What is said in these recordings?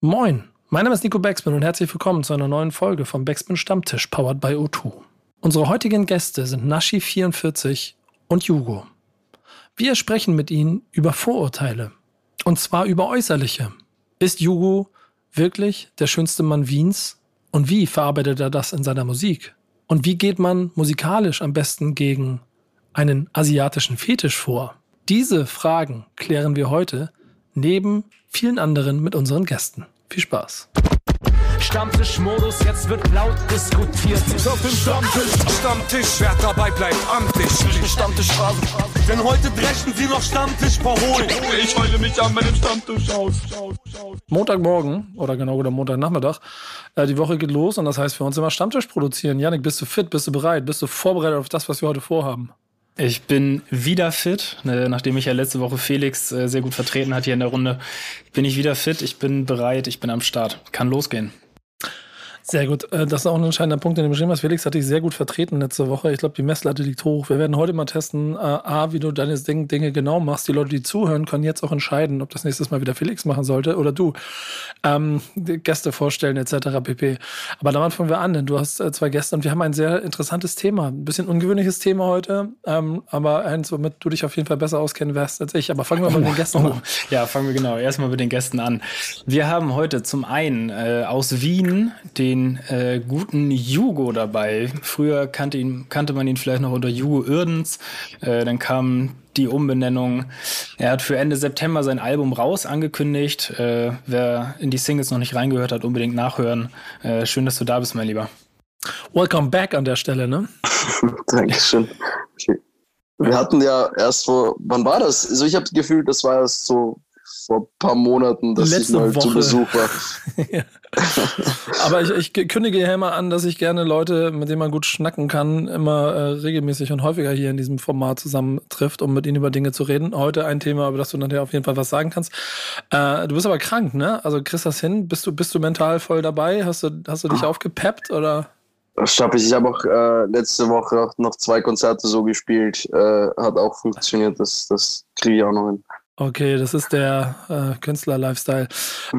Moin, mein Name ist Nico Becksmann und herzlich willkommen zu einer neuen Folge vom Becksmann Stammtisch, powered by O2. Unsere heutigen Gäste sind Nashi44 und Jugo. Wir sprechen mit ihnen über Vorurteile. Und zwar über äußerliche. Ist Jugo wirklich der schönste Mann Wiens? Und wie verarbeitet er das in seiner Musik? Und wie geht man musikalisch am besten gegen einen asiatischen Fetisch vor? Diese Fragen klären wir heute neben vielen anderen mit unseren Gästen. Viel Spaß. Stammtischmodus, jetzt wird laut diskutiert. Auf dem Stammtisch, Stammtisch, wer dabei bleibt, am Tisch. Stammtisch Phase. Denn heute brechen sie noch Stammtisch verholen. Ich heule mich an meinem Stammtisch aus. Montagmorgen oder genau oder Montagnachmittag. Äh, die Woche geht los und das heißt für uns immer Stammtisch produzieren. Janik, bist du fit? Bist du bereit? Bist du vorbereitet auf das, was wir heute vorhaben? Ich bin wieder fit, ne, nachdem ich ja letzte Woche Felix äh, sehr gut vertreten hat hier in der Runde. Bin ich wieder fit, ich bin bereit, ich bin am Start. Kann losgehen. Sehr gut. Äh, das ist auch ein entscheidender Punkt, den du beschrieben hast. Felix hat dich sehr gut vertreten letzte Woche. Ich glaube, die Messlatte liegt hoch. Wir werden heute mal testen, äh, A, wie du deine Dinge genau machst. Die Leute, die zuhören, können jetzt auch entscheiden, ob das nächstes Mal wieder Felix machen sollte oder du. Ähm, Gäste vorstellen etc. pp. Aber damit fangen wir an, denn du hast äh, zwei Gäste und wir haben ein sehr interessantes Thema. Ein bisschen ungewöhnliches Thema heute, ähm, aber eins, womit du dich auf jeden Fall besser auskennen wirst als ich. Aber fangen wir mal mit den Gästen an. Ja, fangen wir genau erstmal mit den Gästen an. Wir haben heute zum einen äh, aus Wien den den äh, guten Jugo dabei. Früher kannte, ihn, kannte man ihn vielleicht noch unter Jugo Irdens. Äh, dann kam die Umbenennung. Er hat für Ende September sein Album raus angekündigt. Äh, wer in die Singles noch nicht reingehört hat, unbedingt nachhören. Äh, schön, dass du da bist, mein Lieber. Welcome back an der Stelle, ne? Dankeschön. Wir hatten ja erst vor, wann war das? Also ich habe das Gefühl, das war erst so vor ein paar Monaten, dass Letzte ich mal Woche. zu Besuch war. ja. Aber ich, ich kündige ja immer an, dass ich gerne Leute, mit denen man gut schnacken kann, immer äh, regelmäßig und häufiger hier in diesem Format zusammentrifft, um mit ihnen über Dinge zu reden. Heute ein Thema, über das du nachher auf jeden Fall was sagen kannst. Äh, du bist aber krank, ne? Also kriegst das hin? Bist du, bist du mental voll dabei? Hast du, hast du dich ah. aufgepeppt oder? Ich habe ich hab auch äh, letzte Woche noch zwei Konzerte so gespielt. Äh, hat auch funktioniert. Das, das kriege ich auch noch hin. Okay, das ist der äh, Künstler-Lifestyle.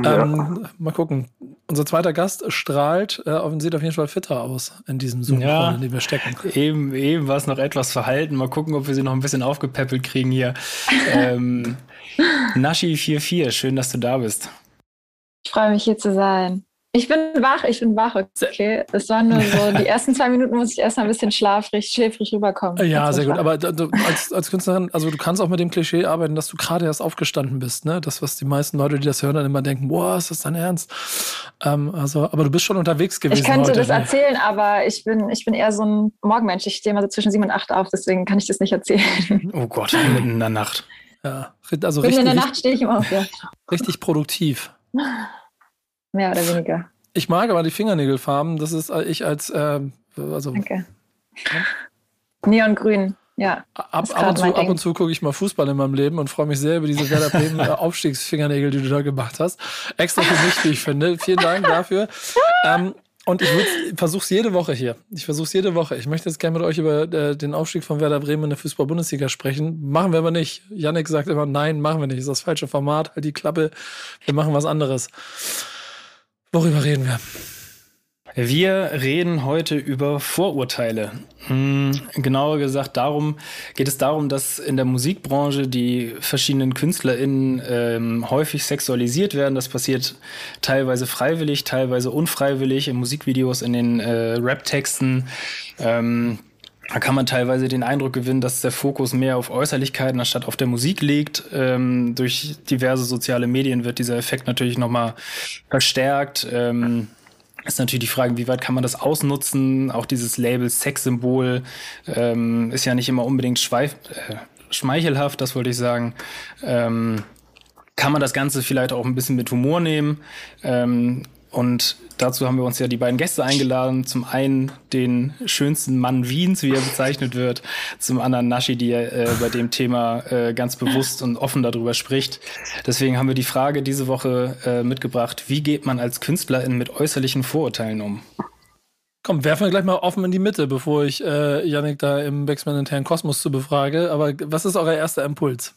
Ja. Ähm, mal gucken. Unser zweiter Gast strahlt äh, und sieht auf jeden Fall fitter aus in diesem Zoom, ja, in dem wir stecken. Eben, eben war es noch etwas verhalten. Mal gucken, ob wir sie noch ein bisschen aufgepäppelt kriegen hier. ähm, Nashi44, schön, dass du da bist. Ich freue mich hier zu sein. Ich bin wach, ich bin wach, okay. Es waren nur so, die ersten zwei Minuten muss ich erstmal ein bisschen schlafrig, schläfrig rüberkommen. Ja, sehr gut. Aber du, als, als Künstlerin, also du kannst auch mit dem Klischee arbeiten, dass du gerade erst aufgestanden bist, ne? Das, was die meisten Leute, die das hören, dann immer denken, boah, ist das dein Ernst? Ähm, also, aber du bist schon unterwegs gewesen. Ich könnte heute, das ne? erzählen, aber ich bin, ich bin eher so ein Morgenmensch. Ich stehe mal so zwischen sieben und acht auf, deswegen kann ich das nicht erzählen. Oh Gott, mitten in der Nacht. Ja, also mitten richtig, in der Nacht stehe ich immer auf, ja. Richtig produktiv. Mehr oder weniger. Ich mag aber die Fingernägelfarben. Das ist äh, ich als äh, also. Danke. Neongrün. Ja. Ab, ab, und zu, ab und zu gucke ich mal Fußball in meinem Leben und freue mich sehr über diese Werder Bremen äh, Aufstiegsfingernägel, die du da gemacht hast. Extra für mich, wie ich finde. Vielen Dank dafür. Ähm, und ich versuche es jede Woche hier. Ich versuche es jede Woche. Ich möchte jetzt gerne mit euch über äh, den Aufstieg von Werder Bremen in der Fußball-Bundesliga sprechen. Machen wir aber nicht. Yannick sagt immer, nein, machen wir nicht. Das ist das falsche Format. Halt die Klappe. Wir machen was anderes. Worüber reden wir? Wir reden heute über Vorurteile. Hm, genauer gesagt darum geht es darum, dass in der Musikbranche die verschiedenen KünstlerInnen ähm, häufig sexualisiert werden. Das passiert teilweise freiwillig, teilweise unfreiwillig in Musikvideos, in den äh, Rap-Texten. Ähm, da kann man teilweise den Eindruck gewinnen, dass der Fokus mehr auf Äußerlichkeiten anstatt auf der Musik liegt. Ähm, durch diverse soziale Medien wird dieser Effekt natürlich nochmal verstärkt. Ähm, ist natürlich die Frage, wie weit kann man das ausnutzen? Auch dieses Label Sexsymbol ähm, ist ja nicht immer unbedingt schweif äh, schmeichelhaft, das wollte ich sagen. Ähm, kann man das Ganze vielleicht auch ein bisschen mit Humor nehmen? Ähm, und dazu haben wir uns ja die beiden Gäste eingeladen. Zum einen den schönsten Mann Wiens, wie er bezeichnet wird. Zum anderen Nashi, die äh, bei dem Thema äh, ganz bewusst und offen darüber spricht. Deswegen haben wir die Frage diese Woche äh, mitgebracht, wie geht man als Künstlerin mit äußerlichen Vorurteilen um? Komm, werfen wir gleich mal offen in die Mitte, bevor ich äh, Yannick da im Backsman internen Kosmos zu befrage. Aber was ist euer erster Impuls?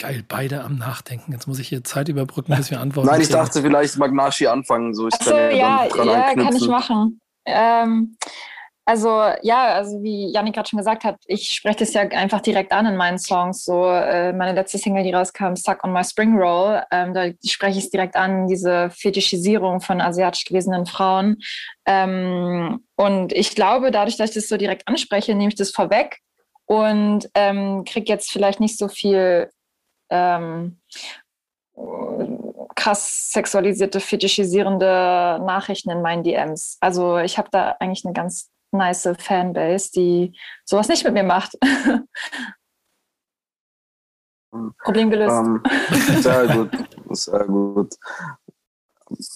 Geil, beide am Nachdenken. Jetzt muss ich hier Zeit überbrücken, bis wir antworten. Nein, ich dachte, vielleicht mag Nashi anfangen. So, ich Achso, kann ja, ja, ja kann ich machen. Ähm, also ja, also wie Janik gerade schon gesagt hat, ich spreche das ja einfach direkt an in meinen Songs. So äh, meine letzte Single, die rauskam, Suck on My Spring Roll, ähm, da spreche ich es direkt an, diese Fetischisierung von asiatisch gelesenen Frauen. Ähm, und ich glaube, dadurch, dass ich das so direkt anspreche, nehme ich das vorweg und ähm, kriege jetzt vielleicht nicht so viel ähm, krass sexualisierte, fetischisierende Nachrichten in meinen DMs. Also ich habe da eigentlich eine ganz nice Fanbase, die sowas nicht mit mir macht. Problem gelöst. Ähm, sehr gut, sehr gut.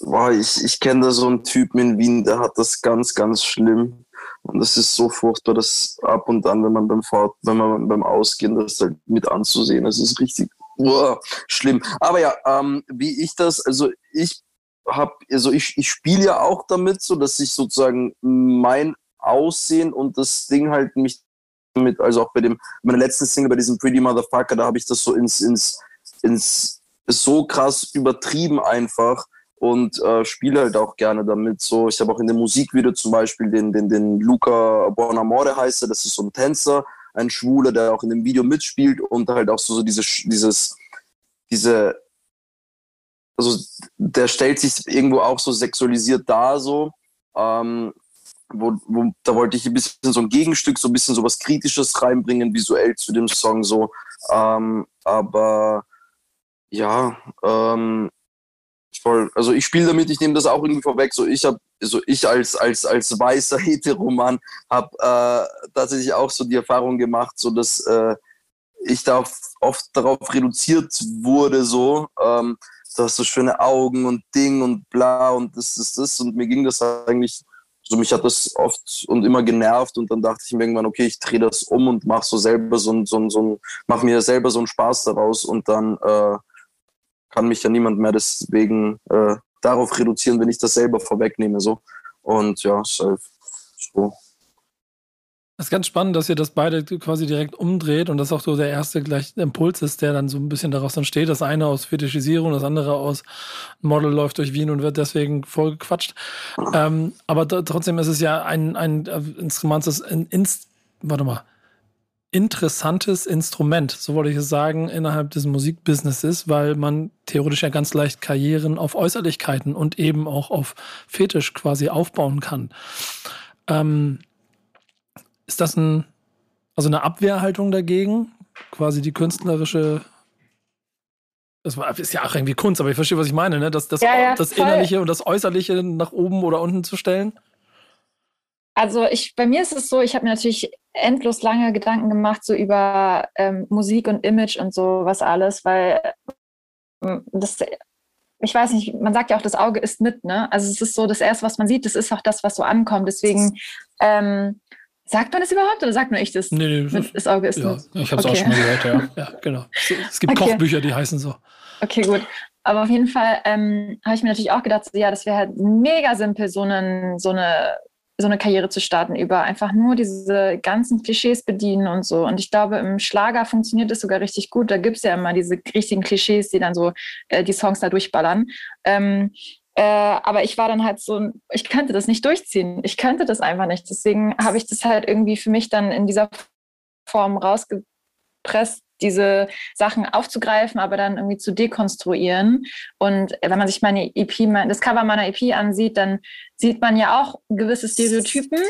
Boah, ich, ich kenne da so einen Typen in Wien, der hat das ganz, ganz schlimm. Und das ist so furchtbar, dass ab und an, wenn man beim Fahrt, wenn man beim Ausgehen das halt mit anzusehen, das ist richtig boah, schlimm. Aber ja, ähm, wie ich das, also ich habe, also ich, ich spiele ja auch damit, so dass ich sozusagen mein Aussehen und das Ding halt mich mit, also auch bei dem, meiner letzten Single, bei diesem Pretty Motherfucker, da habe ich das so ins, ins, ins, so krass übertrieben einfach und äh, spiele halt auch gerne damit. So, ich habe auch in dem Musikvideo zum Beispiel den, den, den Luca Bonamore heißt er, das ist so ein Tänzer, ein Schwuler, der auch in dem Video mitspielt und halt auch so, so diese, dieses, diese, also der stellt sich irgendwo auch so sexualisiert dar, so. Ähm, wo, wo, da wollte ich ein bisschen so ein Gegenstück, so ein bisschen so was Kritisches reinbringen, visuell zu dem Song so. Ähm, aber ja, ähm, voll. Also ich spiele damit, ich nehme das auch irgendwie vorweg. So ich habe, so ich als als als weißer Heteroman habe äh, tatsächlich auch so die Erfahrung gemacht, so dass äh, ich da oft darauf reduziert wurde, so. Ähm, du hast so schöne Augen und Ding und bla und das ist das und mir ging das eigentlich so mich hat das oft und immer genervt und dann dachte ich mir irgendwann, okay, ich drehe das um und mache so selber so ein, so ein, so mach mir selber so einen Spaß daraus und dann äh, kann mich ja niemand mehr deswegen äh, darauf reduzieren, wenn ich das selber vorwegnehme. So. Und ja, so. Das ist ganz spannend, dass ihr das beide quasi direkt umdreht und das auch so der erste gleich Impuls ist, der dann so ein bisschen daraus entsteht. Das eine aus Fetischisierung, das andere aus Model läuft durch Wien und wird deswegen vollgequatscht. Ähm, aber trotzdem ist es ja ein, ein Instrument, das ein Inst warte mal, interessantes Instrument, so wollte ich es sagen, innerhalb des Musikbusinesses, weil man theoretisch ja ganz leicht Karrieren auf Äußerlichkeiten und eben auch auf Fetisch quasi aufbauen kann. Ähm, ist das ein, also eine Abwehrhaltung dagegen? Quasi die künstlerische. Das ist ja auch irgendwie Kunst, aber ich verstehe, was ich meine, ne? Das, das, ja, ja, das Innerliche und das Äußerliche nach oben oder unten zu stellen? Also ich, bei mir ist es so, ich habe mir natürlich endlos lange Gedanken gemacht, so über ähm, Musik und Image und so was alles, weil ähm, das, ich weiß nicht, man sagt ja auch, das Auge ist mit, ne? Also es ist so, das Erste, was man sieht, das ist auch das, was so ankommt. Deswegen ähm, Sagt man das überhaupt oder sagt nur ich das? Nee, nee, das, das Auge ist ja, Ich habe es okay. auch schon mal gehört, ja. ja, genau. Es gibt okay. Kochbücher, die heißen so. Okay, gut. Aber auf jeden Fall ähm, habe ich mir natürlich auch gedacht, so, ja, das wäre halt mega simpel, so, einen, so, eine, so eine Karriere zu starten, über einfach nur diese ganzen Klischees bedienen und so. Und ich glaube, im Schlager funktioniert das sogar richtig gut. Da gibt es ja immer diese richtigen Klischees, die dann so äh, die Songs da durchballern. Ähm, äh, aber ich war dann halt so, ich könnte das nicht durchziehen. Ich könnte das einfach nicht. Deswegen habe ich das halt irgendwie für mich dann in dieser Form rausgepresst, diese Sachen aufzugreifen, aber dann irgendwie zu dekonstruieren. Und wenn man sich meine EP, das Cover meiner EP ansieht, dann sieht man ja auch gewisse Stereotypen,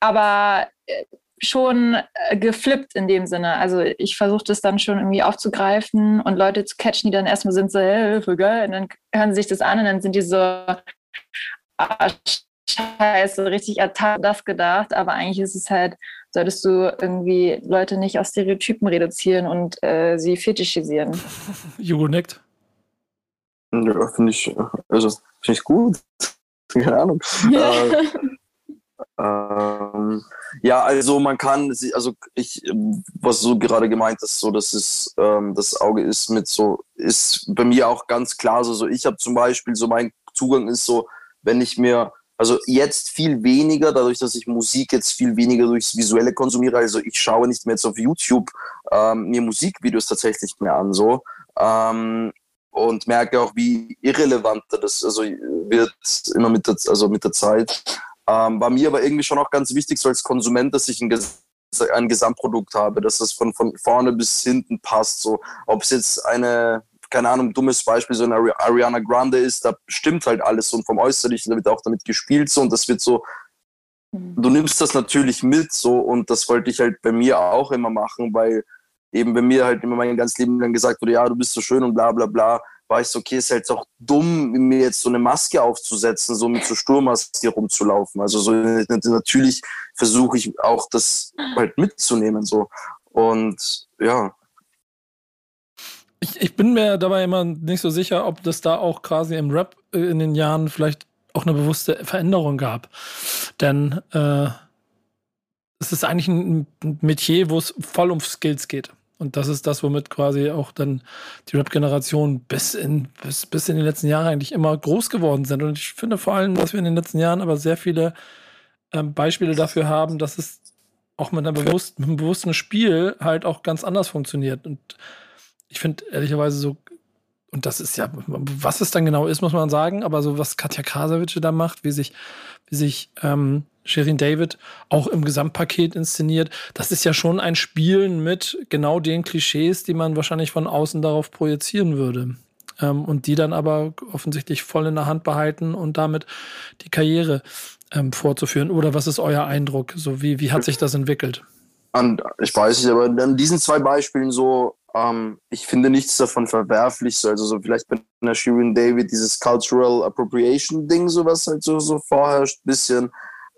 aber äh, schon äh, geflippt in dem Sinne. Also ich versuche das dann schon irgendwie aufzugreifen und Leute zu catchen, die dann erstmal sind so, voll geil. Und dann hören sie sich das an und dann sind die so, ah, scheiße, richtig das gedacht. Aber eigentlich ist es halt, solltest du irgendwie Leute nicht auf Stereotypen reduzieren und äh, sie fetischisieren. Jugo nickt. Ja, finde ich, also finde ich gut. Keine Ahnung. Ja. Äh, ähm, ja, also man kann, also ich, was so gerade gemeint ist, so dass es ähm, das Auge ist mit so, ist bei mir auch ganz klar so. so ich habe zum Beispiel so mein Zugang ist so, wenn ich mir Also jetzt viel weniger, dadurch, dass ich Musik jetzt viel weniger durchs Visuelle konsumiere. Also ich schaue nicht mehr jetzt auf YouTube ähm, mir Musikvideos tatsächlich mehr an, so. Ähm, und merke auch, wie irrelevanter das also wird immer mit der, also mit der Zeit. Ähm, war mir aber irgendwie schon auch ganz wichtig, so als Konsument, dass ich ein, ein Gesamtprodukt habe, dass das von, von vorne bis hinten passt. So, ob es jetzt eine keine Ahnung, dummes Beispiel, so eine Ariana Grande ist, da stimmt halt alles und vom Äußerlichen, da wird auch damit gespielt so und das wird so, mhm. du nimmst das natürlich mit so und das wollte ich halt bei mir auch immer machen, weil eben bei mir halt immer mein ganzes Leben lang gesagt wurde, ja, du bist so schön und bla bla bla, war ich so, okay, ist halt auch dumm, mir jetzt so eine Maske aufzusetzen, so mit so Sturmmaske rumzulaufen. Also so natürlich versuche ich auch das halt mitzunehmen so und ja, ich, ich bin mir dabei immer nicht so sicher, ob das da auch quasi im Rap äh, in den Jahren vielleicht auch eine bewusste Veränderung gab. Denn äh, es ist eigentlich ein Metier, wo es voll um Skills geht. Und das ist das, womit quasi auch dann die Rap-Generation bis in, bis, bis in die letzten Jahre eigentlich immer groß geworden sind. Und ich finde vor allem, dass wir in den letzten Jahren aber sehr viele ähm, Beispiele dafür haben, dass es auch mit, einer bewusst, mit einem bewussten Spiel halt auch ganz anders funktioniert. Und ich finde ehrlicherweise so, und das ist ja, was es dann genau ist, muss man sagen, aber so was Katja Krasavitsche da macht, wie sich, wie sich ähm, Shirin David auch im Gesamtpaket inszeniert, das ist ja schon ein Spielen mit genau den Klischees, die man wahrscheinlich von außen darauf projizieren würde. Ähm, und die dann aber offensichtlich voll in der Hand behalten und damit die Karriere ähm, vorzuführen. Oder was ist euer Eindruck? So wie, wie hat sich das entwickelt? Und ich weiß nicht, aber an diesen zwei Beispielen so ähm, ich finde nichts davon verwerflich. Also so vielleicht bei einer Shirin David dieses Cultural Appropriation Ding, so was halt so, so vorherrscht, bisschen.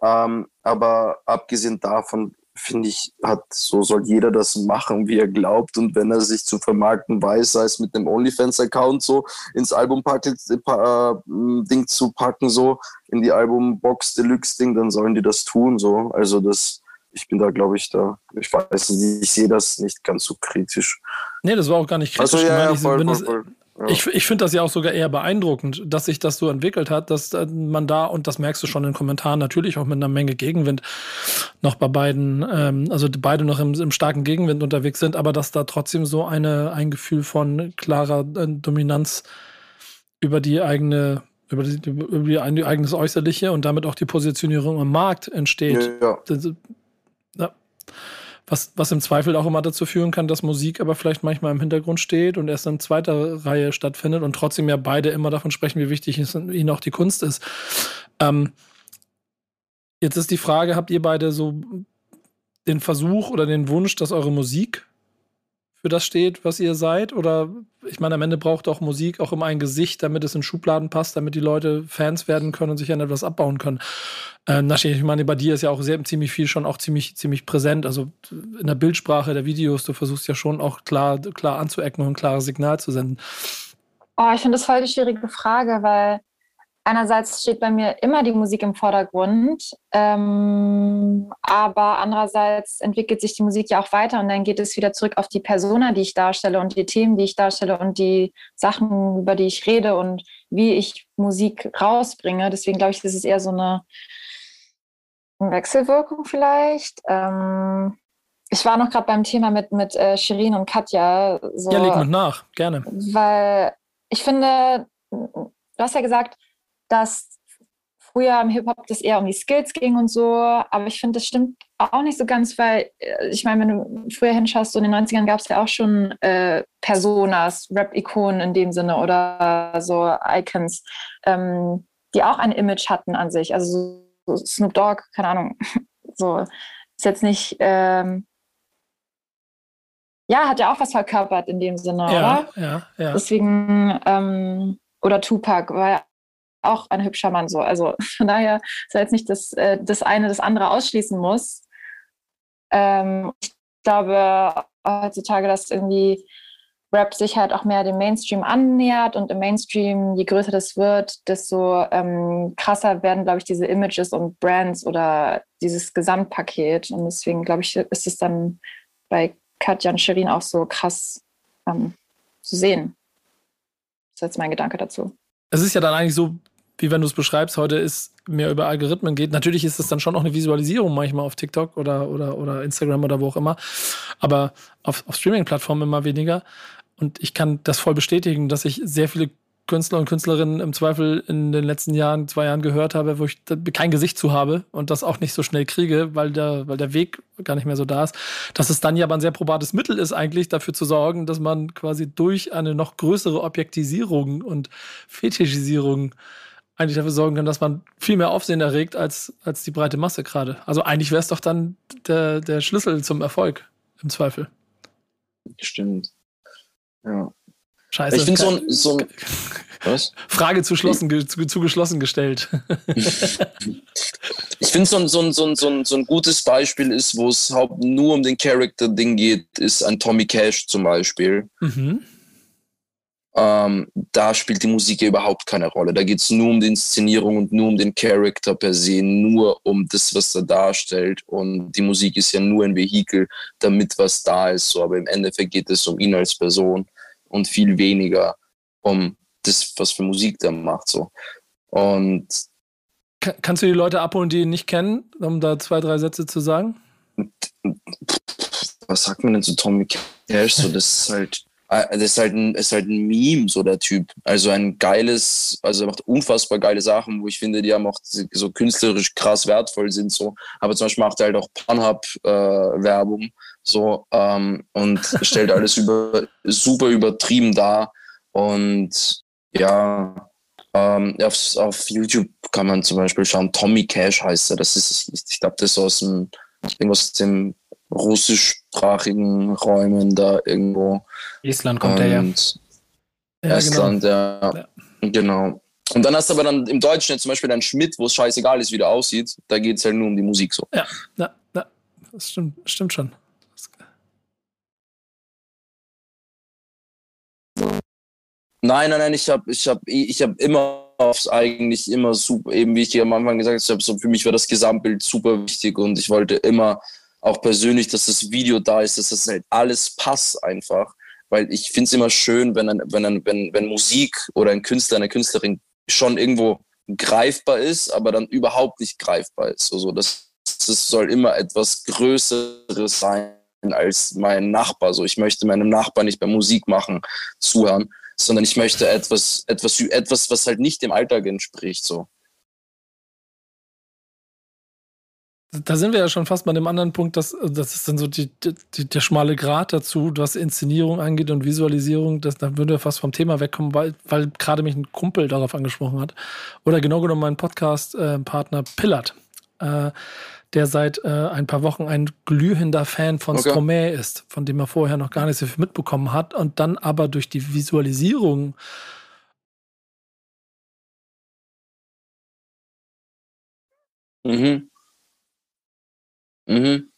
Ähm, aber abgesehen davon finde ich, hat, so soll jeder das machen, wie er glaubt. Und wenn er sich zu vermarkten weiß, sei es mit einem OnlyFans-Account so ins Album-Ding äh, zu packen, so in die Album-Box-Deluxe-Ding, dann sollen die das tun. So. Also das ich bin da, glaube ich, da, ich weiß nicht, ich sehe das nicht ganz so kritisch. Nee, das war auch gar nicht kritisch. Also, ja, ja, voll, voll, voll. Ja. Ich, ich finde das ja auch sogar eher beeindruckend, dass sich das so entwickelt hat, dass äh, man da, und das merkst du schon in den Kommentaren, natürlich auch mit einer Menge Gegenwind noch bei beiden, ähm, also beide noch im, im, starken Gegenwind unterwegs sind, aber dass da trotzdem so eine, ein Gefühl von klarer äh, Dominanz über die eigene über, die, über die, eigenes Äußerliche und damit auch die Positionierung im Markt entsteht. Ja, ja. Was, was im Zweifel auch immer dazu führen kann, dass Musik aber vielleicht manchmal im Hintergrund steht und erst in zweiter Reihe stattfindet und trotzdem ja beide immer davon sprechen, wie wichtig es ihnen auch die Kunst ist. Ähm, jetzt ist die Frage, habt ihr beide so den Versuch oder den Wunsch, dass eure Musik für das steht, was ihr seid? Oder ich meine, am Ende braucht auch Musik auch immer ein Gesicht, damit es in Schubladen passt, damit die Leute Fans werden können und sich an etwas abbauen können. Ähm, Naschi, ich meine, bei dir ist ja auch sehr ziemlich viel schon auch ziemlich, ziemlich präsent. Also in der Bildsprache der Videos, du versuchst ja schon auch klar, klar anzuecken und ein klares Signal zu senden. Oh, ich finde das voll die schwierige Frage, weil einerseits steht bei mir immer die Musik im Vordergrund, ähm, aber andererseits entwickelt sich die Musik ja auch weiter und dann geht es wieder zurück auf die Persona, die ich darstelle und die Themen, die ich darstelle und die Sachen, über die ich rede und wie ich Musik rausbringe. Deswegen glaube ich, das ist eher so eine Wechselwirkung vielleicht. Ähm, ich war noch gerade beim Thema mit, mit äh, Shirin und Katja. So, ja, leg mit nach, gerne. Weil ich finde, du hast ja gesagt, dass früher im Hip-Hop das eher um die Skills ging und so, aber ich finde, das stimmt auch nicht so ganz, weil äh, ich meine, wenn du früher hinschaust, so in den 90ern gab es ja auch schon äh, Personas, Rap-Ikonen in dem Sinne oder so Icons, ähm, die auch ein Image hatten an sich. Also so Snoop Dogg, keine Ahnung, so ist jetzt nicht, ähm, ja, hat ja auch was verkörpert in dem Sinne, ja, oder? Ja, ja. Deswegen, ähm, oder Tupac war ja auch ein hübscher Mann so. Also von daher ist jetzt nicht, dass äh, das eine das andere ausschließen muss. Ähm, ich glaube heutzutage, dass irgendwie Rap sich halt auch mehr dem Mainstream annähert und im Mainstream, je größer das wird, desto ähm, krasser werden, glaube ich, diese Images und Brands oder dieses Gesamtpaket. Und deswegen, glaube ich, ist es dann bei Katja und Shirin auch so krass ähm, zu sehen. Das ist jetzt mein Gedanke dazu. Es ist ja dann eigentlich so, wie wenn du es beschreibst, heute ist mehr über Algorithmen geht. Natürlich ist es dann schon auch eine Visualisierung manchmal auf TikTok oder, oder, oder Instagram oder wo auch immer, aber auf, auf Streaming-Plattformen immer weniger. Und ich kann das voll bestätigen, dass ich sehr viele Künstler und Künstlerinnen im Zweifel in den letzten Jahren, zwei Jahren gehört habe, wo ich kein Gesicht zu habe und das auch nicht so schnell kriege, weil der, weil der Weg gar nicht mehr so da ist, dass es dann ja aber ein sehr probates Mittel ist, eigentlich dafür zu sorgen, dass man quasi durch eine noch größere Objektisierung und Fetischisierung eigentlich dafür sorgen kann, dass man viel mehr Aufsehen erregt als, als die breite Masse gerade. Also eigentlich wäre es doch dann der, der Schlüssel zum Erfolg im Zweifel. Stimmt. Ja. Scheiße. Ich finde so ein, so ein was? Frage zu, schlossen, zu, zu geschlossen gestellt. ich finde so ein, so, ein, so, ein, so, ein, so ein gutes Beispiel ist, wo es nur um den Character-Ding geht, ist ein Tommy Cash zum Beispiel. Mhm. Ähm, da spielt die Musik ja überhaupt keine Rolle. Da geht es nur um die Inszenierung und nur um den Charakter per se, nur um das, was er darstellt. Und die Musik ist ja nur ein Vehikel, damit was da ist. So. Aber im Endeffekt geht es um ihn als Person und viel weniger um das, was für Musik der macht. So. Und Kannst du die Leute abholen, die ihn nicht kennen, um da zwei, drei Sätze zu sagen? Was sagt man denn zu Tommy Cash? So, das ist halt, das ist halt ein, ist halt ein Meme, so der Typ. Also ein geiles, also er macht unfassbar geile Sachen, wo ich finde, die haben auch so künstlerisch krass wertvoll sind. So. Aber zum Beispiel macht er halt auch Pornhub-Werbung. Äh, so, ähm, und stellt alles über, super übertrieben dar. Und ja, ähm, auf, auf YouTube kann man zum Beispiel schauen, Tommy Cash heißt er. Das ist, ich, ich glaube, das ist aus dem, irgendwas aus dem russischsprachigen Räumen da irgendwo. Island kommt er ja. ja Estland, genau. Ja, ja. Genau. Und dann hast du aber dann im Deutschen jetzt zum Beispiel dann Schmidt, wo es scheißegal ist, wie der aussieht. Da geht es halt nur um die Musik so. Ja, ja, ja. Das stimmt, stimmt schon. Nein, nein, nein, ich habe ich hab, ich hab immer aufs eigentlich immer super, eben wie ich am Anfang gesagt habe, so für mich war das Gesamtbild super wichtig und ich wollte immer auch persönlich, dass das Video da ist, dass das halt alles passt einfach. Weil ich finde es immer schön, wenn, ein, wenn, ein, wenn, wenn Musik oder ein Künstler, eine Künstlerin schon irgendwo greifbar ist, aber dann überhaupt nicht greifbar ist. Also das, das soll immer etwas Größeres sein als mein Nachbar. So, ich möchte meinem Nachbar nicht beim Musik machen zuhören, sondern ich möchte etwas, etwas, etwas, was halt nicht dem Alltag entspricht. So. Da sind wir ja schon fast bei dem anderen Punkt, dass das ist dann so die, die, der schmale Grat dazu, was Inszenierung angeht und Visualisierung. Das, da würden wir fast vom Thema wegkommen, weil, weil gerade mich ein Kumpel darauf angesprochen hat. Oder genau genommen mein Podcast-Partner äh, Pillard. Äh, der seit äh, ein paar Wochen ein glühender Fan von okay. Stromae ist, von dem er vorher noch gar nicht so viel mitbekommen hat und dann aber durch die Visualisierung Mhm. Mhm.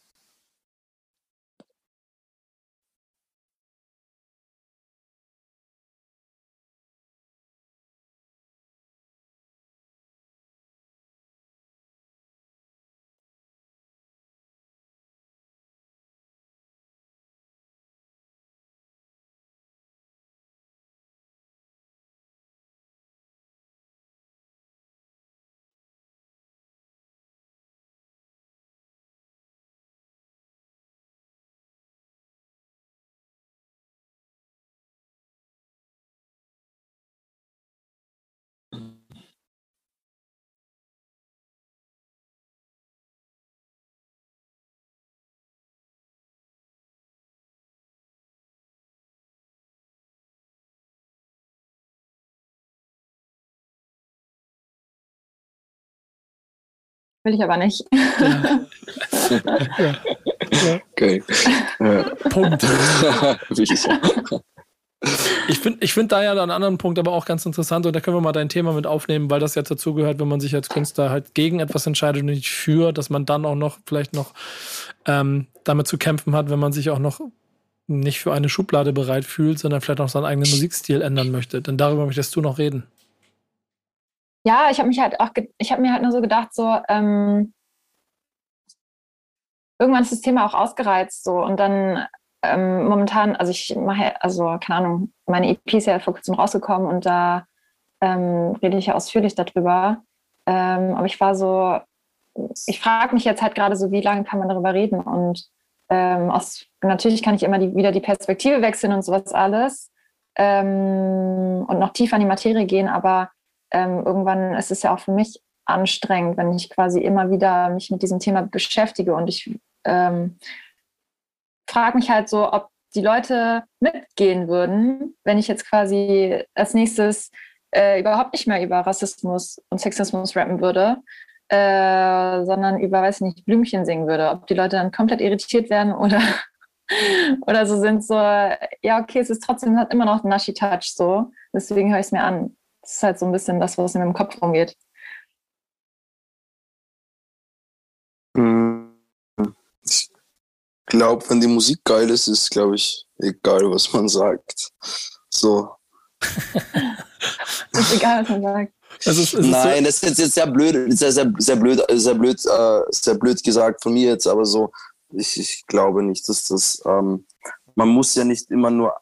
Will ich aber nicht. Ja. ja. Okay. Ja. Punkt. Ich finde ich find da ja einen anderen Punkt aber auch ganz interessant und da können wir mal dein Thema mit aufnehmen, weil das jetzt dazugehört, wenn man sich als Künstler halt gegen etwas entscheidet und nicht für, dass man dann auch noch vielleicht noch ähm, damit zu kämpfen hat, wenn man sich auch noch nicht für eine Schublade bereit fühlt, sondern vielleicht auch seinen eigenen Musikstil ändern möchte. Denn darüber möchtest du noch reden ja, ich habe mich halt auch, ich habe mir halt nur so gedacht, so, ähm, irgendwann ist das Thema auch ausgereizt, so, und dann ähm, momentan, also ich mache, also keine Ahnung, meine EP ist ja vor kurzem rausgekommen und da ähm, rede ich ja ausführlich darüber. Ähm, aber ich war so, ich frage mich jetzt halt gerade so, wie lange kann man darüber reden? Und ähm, aus, natürlich kann ich immer die, wieder die Perspektive wechseln und sowas alles ähm, und noch tiefer in die Materie gehen, aber ähm, irgendwann ist es ja auch für mich anstrengend, wenn ich quasi immer wieder mich mit diesem Thema beschäftige und ich ähm, frage mich halt so, ob die Leute mitgehen würden, wenn ich jetzt quasi als nächstes äh, überhaupt nicht mehr über Rassismus und Sexismus rappen würde, äh, sondern über, weiß nicht, Blümchen singen würde. Ob die Leute dann komplett irritiert werden oder, oder so sind so, ja, okay, es ist trotzdem hat immer noch einen Nashi-Touch so. Deswegen höre ich es mir an. Das ist halt so ein bisschen das, was in meinem Kopf rumgeht. Ich glaube, wenn die Musik geil ist, ist, glaube ich, egal, was man sagt. So. ist egal, was man sagt. Also es, es Nein, ist so das ist jetzt sehr blöd, sehr, sehr, sehr blöd, sehr blöd, äh, sehr blöd gesagt von mir jetzt, aber so, ich, ich glaube nicht, dass das, ähm, man muss ja nicht immer nur,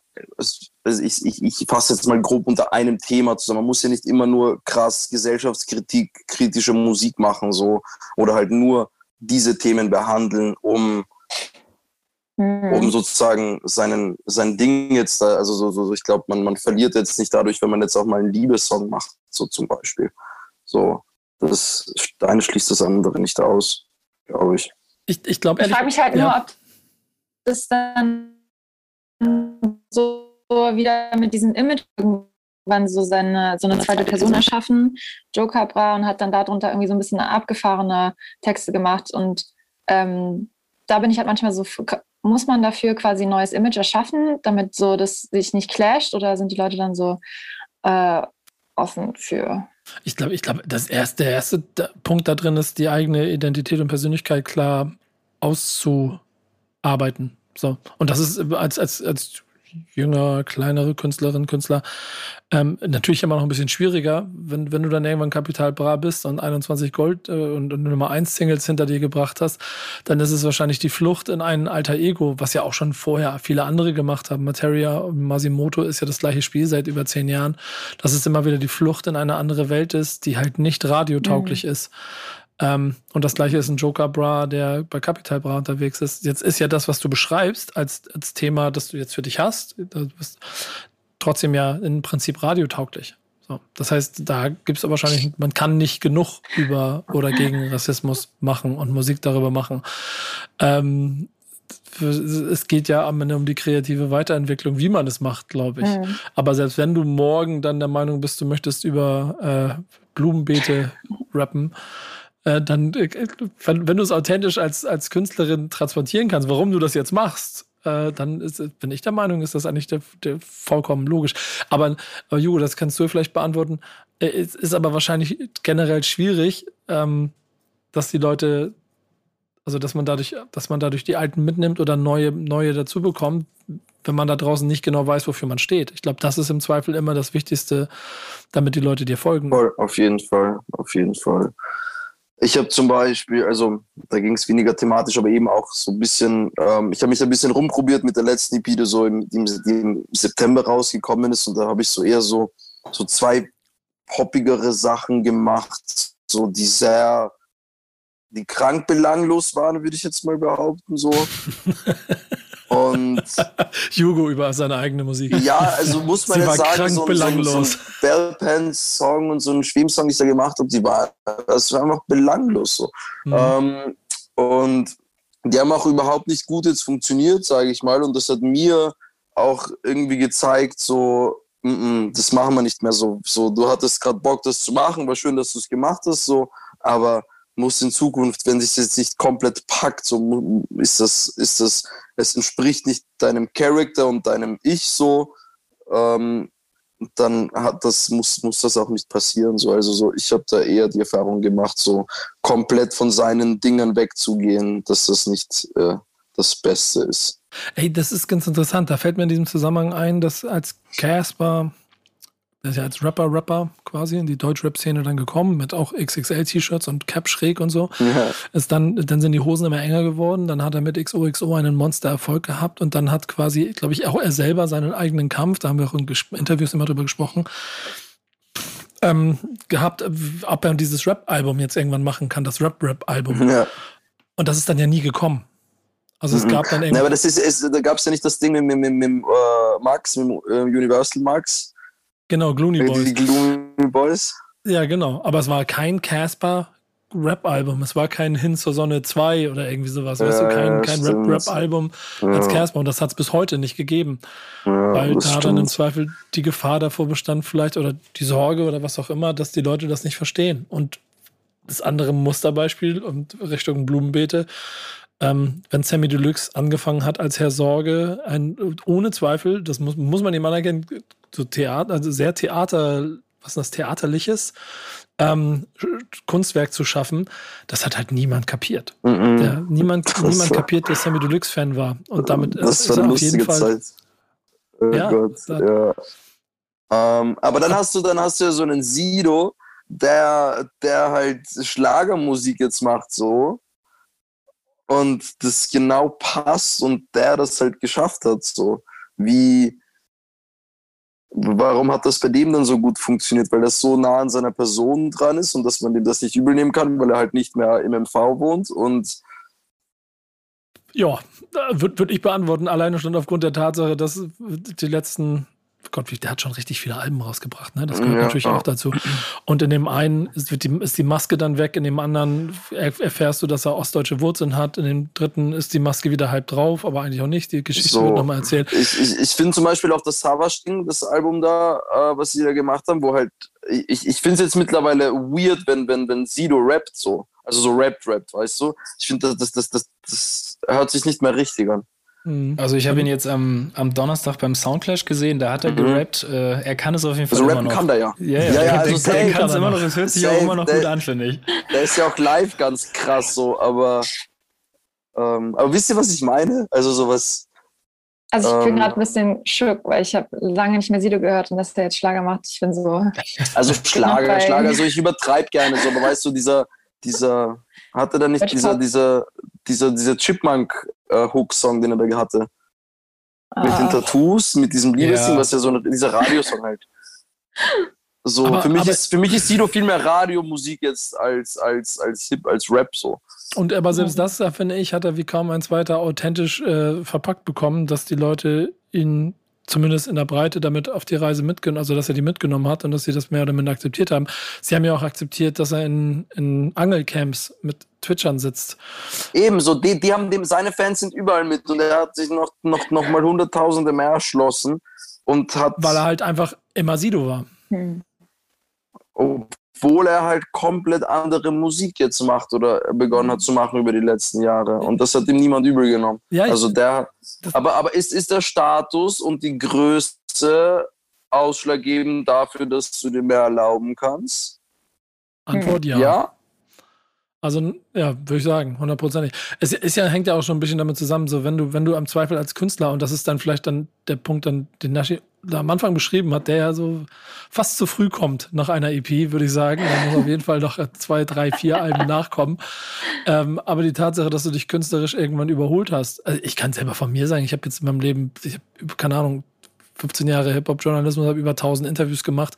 also ich, ich, ich fasse jetzt mal grob unter einem Thema zusammen, man muss ja nicht immer nur krass Gesellschaftskritik, kritische Musik machen, so, oder halt nur diese Themen behandeln, um mhm. um sozusagen seinen, sein Ding jetzt, da, also so, so, ich glaube, man, man verliert jetzt nicht dadurch, wenn man jetzt auch mal einen Liebessong macht, so zum Beispiel. So, das eine schließt das andere nicht aus, glaube ich. Ich, ich glaube, ich frage mich halt ja. nur, ob das dann so wieder mit diesem Image irgendwann so seine so eine zweite Person erschaffen, Joker Bra und hat dann darunter irgendwie so ein bisschen abgefahrene Texte gemacht und ähm, da bin ich halt manchmal so muss man dafür quasi ein neues Image erschaffen, damit so das sich nicht clasht oder sind die Leute dann so äh, offen für? Ich glaube, ich glaube, das erste, der erste Punkt da drin ist, die eigene Identität und Persönlichkeit klar auszuarbeiten. So. Und das ist als, als, als jünger, kleinere Künstlerinnen, Künstler, ähm, natürlich immer noch ein bisschen schwieriger, wenn, wenn du dann irgendwann Kapital Bra bist und 21 Gold äh, und, und Nummer 1 Singles hinter dir gebracht hast, dann ist es wahrscheinlich die Flucht in ein alter Ego, was ja auch schon vorher viele andere gemacht haben. Materia und Masimoto ist ja das gleiche Spiel seit über zehn Jahren, dass es immer wieder die Flucht in eine andere Welt ist, die halt nicht radiotauglich mhm. ist. Ähm, und das gleiche ist ein Joker Bra, der bei Capital Bra unterwegs ist. Jetzt ist ja das, was du beschreibst als, als Thema, das du jetzt für dich hast, du bist trotzdem ja im Prinzip radiotauglich. So. Das heißt, da gibt es wahrscheinlich, man kann nicht genug über oder gegen Rassismus machen und Musik darüber machen. Ähm, es geht ja am Ende um die kreative Weiterentwicklung, wie man es macht, glaube ich. Mhm. Aber selbst wenn du morgen dann der Meinung bist, du möchtest über äh, Blumenbeete rappen, äh, dann, äh, wenn, wenn du es authentisch als, als Künstlerin transportieren kannst, warum du das jetzt machst, äh, dann ist, bin ich der Meinung, ist das eigentlich der, der vollkommen logisch. Aber, aber Jugo, das kannst du vielleicht beantworten. Äh, es ist aber wahrscheinlich generell schwierig, ähm, dass die Leute, also dass man dadurch, dass man dadurch die Alten mitnimmt oder neue, neue dazu bekommt, wenn man da draußen nicht genau weiß, wofür man steht. Ich glaube, das ist im Zweifel immer das Wichtigste, damit die Leute dir folgen. Auf jeden Fall, auf jeden Fall. Ich habe zum Beispiel, also da ging es weniger thematisch, aber eben auch so ein bisschen, ähm, ich habe mich ein bisschen rumprobiert mit der letzten EP, die so im, die im September rausgekommen ist. Und da habe ich so eher so, so zwei poppigere Sachen gemacht, so die sehr, die krank belanglos waren, würde ich jetzt mal behaupten, so. Und Hugo über seine eigene Musik. Ja, also muss man Sie jetzt sagen, so, belanglos. so, so ein Bellpants-Song und so ein Schwem-Song, den ich da gemacht habe, die war, das war einfach belanglos so. Mhm. Ähm, und die haben auch überhaupt nicht gut jetzt funktioniert, sage ich mal. Und das hat mir auch irgendwie gezeigt, so, mm -mm, das machen wir nicht mehr so. So, du hattest gerade Bock, das zu machen, war schön, dass du es gemacht hast, so, aber muss in Zukunft, wenn sich das nicht komplett packt, so ist das, ist das, es entspricht nicht deinem Charakter und deinem Ich so, ähm, dann hat das, muss, muss das auch nicht passieren. So. Also so, ich habe da eher die Erfahrung gemacht, so komplett von seinen Dingen wegzugehen, dass das nicht äh, das Beste ist. Ey, das ist ganz interessant. Da fällt mir in diesem Zusammenhang ein, dass als Casper der ist ja als Rapper, Rapper quasi in die Deutsch-Rap-Szene dann gekommen, mit auch XXL-T-Shirts und Cap schräg und so. Ja. Ist dann, dann sind die Hosen immer enger geworden, dann hat er mit XOXO einen Monster-Erfolg gehabt und dann hat quasi, glaube ich, auch er selber seinen eigenen Kampf, da haben wir auch in Interviews immer drüber gesprochen, ähm, gehabt, ob er dieses Rap-Album jetzt irgendwann machen kann, das Rap-Rap-Album. Ja. Und das ist dann ja nie gekommen. Also es Mhm. gab dann irgendwie. aber das ist, ist da gab es ja nicht das Ding mit, mit, mit, mit äh, Max, mit äh, Universal Max, genau, Glooney äh, Boys. die Gloomy Boys. Ja, genau. Aber es war kein Casper Rap-Album. Es war kein Hin zur Sonne 2 oder irgendwie sowas. weißt du, Ja, kein, kein stimmt. Rap-Rap-Album als Ja, Casper. Und das hat es bis heute nicht gegeben. ja, Weil da dann im stimmt. Zweifel die Gefahr davor bestand, vielleicht, oder die Sorge oder was auch immer, dass die Leute das nicht verstehen. Und das andere Musterbeispiel und Richtung Blumenbeete, ähm, wenn Sammy Deluxe angefangen hat als Herr Sorge, ein, ohne Zweifel, das muss, muss man ihm anerkennen, so Theater, also sehr Theater, was ist das, Theaterliches ähm, Kunstwerk zu schaffen, das hat halt niemand kapiert. Mhm. Der, niemand, Das niemand war- kapiert, dass Sammy Deluxe Fan war. Und damit das ist war er eine auf jeden Fall. Zeit. Oh Ja, Gott, ja. Ähm, aber dann hast du, dann hast du ja so einen Sido, der, der halt Schlagermusik jetzt macht so und das genau passt und der das halt geschafft hat so. Wie, warum hat das bei dem dann so gut funktioniert? Weil das so nah an seiner Person dran ist und dass man dem das nicht übel nehmen kann, weil er halt nicht mehr im MV wohnt und Ja, würde würd ich beantworten, alleine schon aufgrund der Tatsache, dass die letzten, Gott, der hat schon richtig viele Alben rausgebracht, ne? Das gehört Ja, natürlich ja. auch dazu. Und in dem einen ist, die, ist die Maske dann weg, in dem anderen er, erfährst du, dass er ostdeutsche Wurzeln hat, in dem dritten ist die Maske wieder halb drauf, aber eigentlich auch nicht. Die Geschichte So. wird nochmal erzählt. Ich, ich, ich finde zum Beispiel auch das Savage-Ding, das Album da, äh, was sie da gemacht haben, wo halt, ich, ich finde es jetzt mittlerweile weird, wenn, wenn, wenn Sido rappt so. Also so rappt, rappt, weißt du? Ich finde, das, das, das, das, das hört sich nicht mehr richtig an. Mhm. Also ich habe ihn jetzt am, am Donnerstag beim Soundclash gesehen, da hat er Mhm. gerappt. Äh, er kann es auf jeden Fall Also immer rappen noch. kann der ja. Ja, ja, Ja, ja, also der, kann es er immer noch. es hört sich auch immer noch der- gut an, finde ich. Der ist ja auch live ganz krass so, aber, ähm, aber wisst ihr, was ich meine? Also sowas, Also ich bin Ähm. gerade ein bisschen schock, weil ich habe lange nicht mehr Sido gehört und dass der jetzt Schlager macht. Ich bin so. also Schlager, Schlager, so ich übertreibe gerne so, aber weißt du, dieser, dieser, hatte der nicht Deutsch dieser, Pop. dieser, dieser, dieser Chipmunk-Hook-Song, den er da hatte? mit den Ah, Tattoos, mit diesem Liebesding, Ja. was ja so ein, dieser Radiosong halt. So, Aber- für, mich aber- ist, für mich ist Sido viel mehr Radiomusik jetzt als, als, als Hip, als Rap so. Und aber selbst das, da finde ich, hat er wie kaum ein zweiter authentisch äh, verpackt bekommen, dass die Leute ihn zumindest in der Breite damit auf die Reise mitgenommen, also dass er die mitgenommen hat und dass sie das mehr oder minder akzeptiert haben. Sie haben ja auch akzeptiert, dass er in, in Angelcamps mit Twitchern sitzt. Ebenso, die, die haben dem, seine Fans sind überall mit und er hat sich noch, noch, noch mal Hunderttausende mehr erschlossen und hat, Weil er halt einfach immer Sido war. hm. obwohl er halt komplett andere Musik jetzt macht oder begonnen hat zu machen über die letzten Jahre. Und das hat ihm niemand übel genommen. Ja, ich, Also der, aber, aber ist, ist der Status und die Größe ausschlaggebend dafür, dass du dir mehr erlauben kannst? Antwort ja. Ja? Also, ja, würde ich sagen, hundertprozentig. Es ist ja, hängt ja auch schon ein bisschen damit zusammen, so wenn du, wenn du am Zweifel als Künstler, und das ist dann vielleicht dann der Punkt, dann, den Nashi da am Anfang beschrieben hat, der ja so fast zu früh kommt nach einer EP, würde ich sagen. Da muss auf jeden Fall noch zwei, drei, vier Alben nachkommen. Ähm, aber die Tatsache, dass du dich künstlerisch irgendwann überholt hast, also ich kann selber von mir sagen, ich habe jetzt in meinem Leben, ich habe, keine Ahnung, 15 Jahre Hip-Hop-Journalismus, habe über 1000 Interviews gemacht.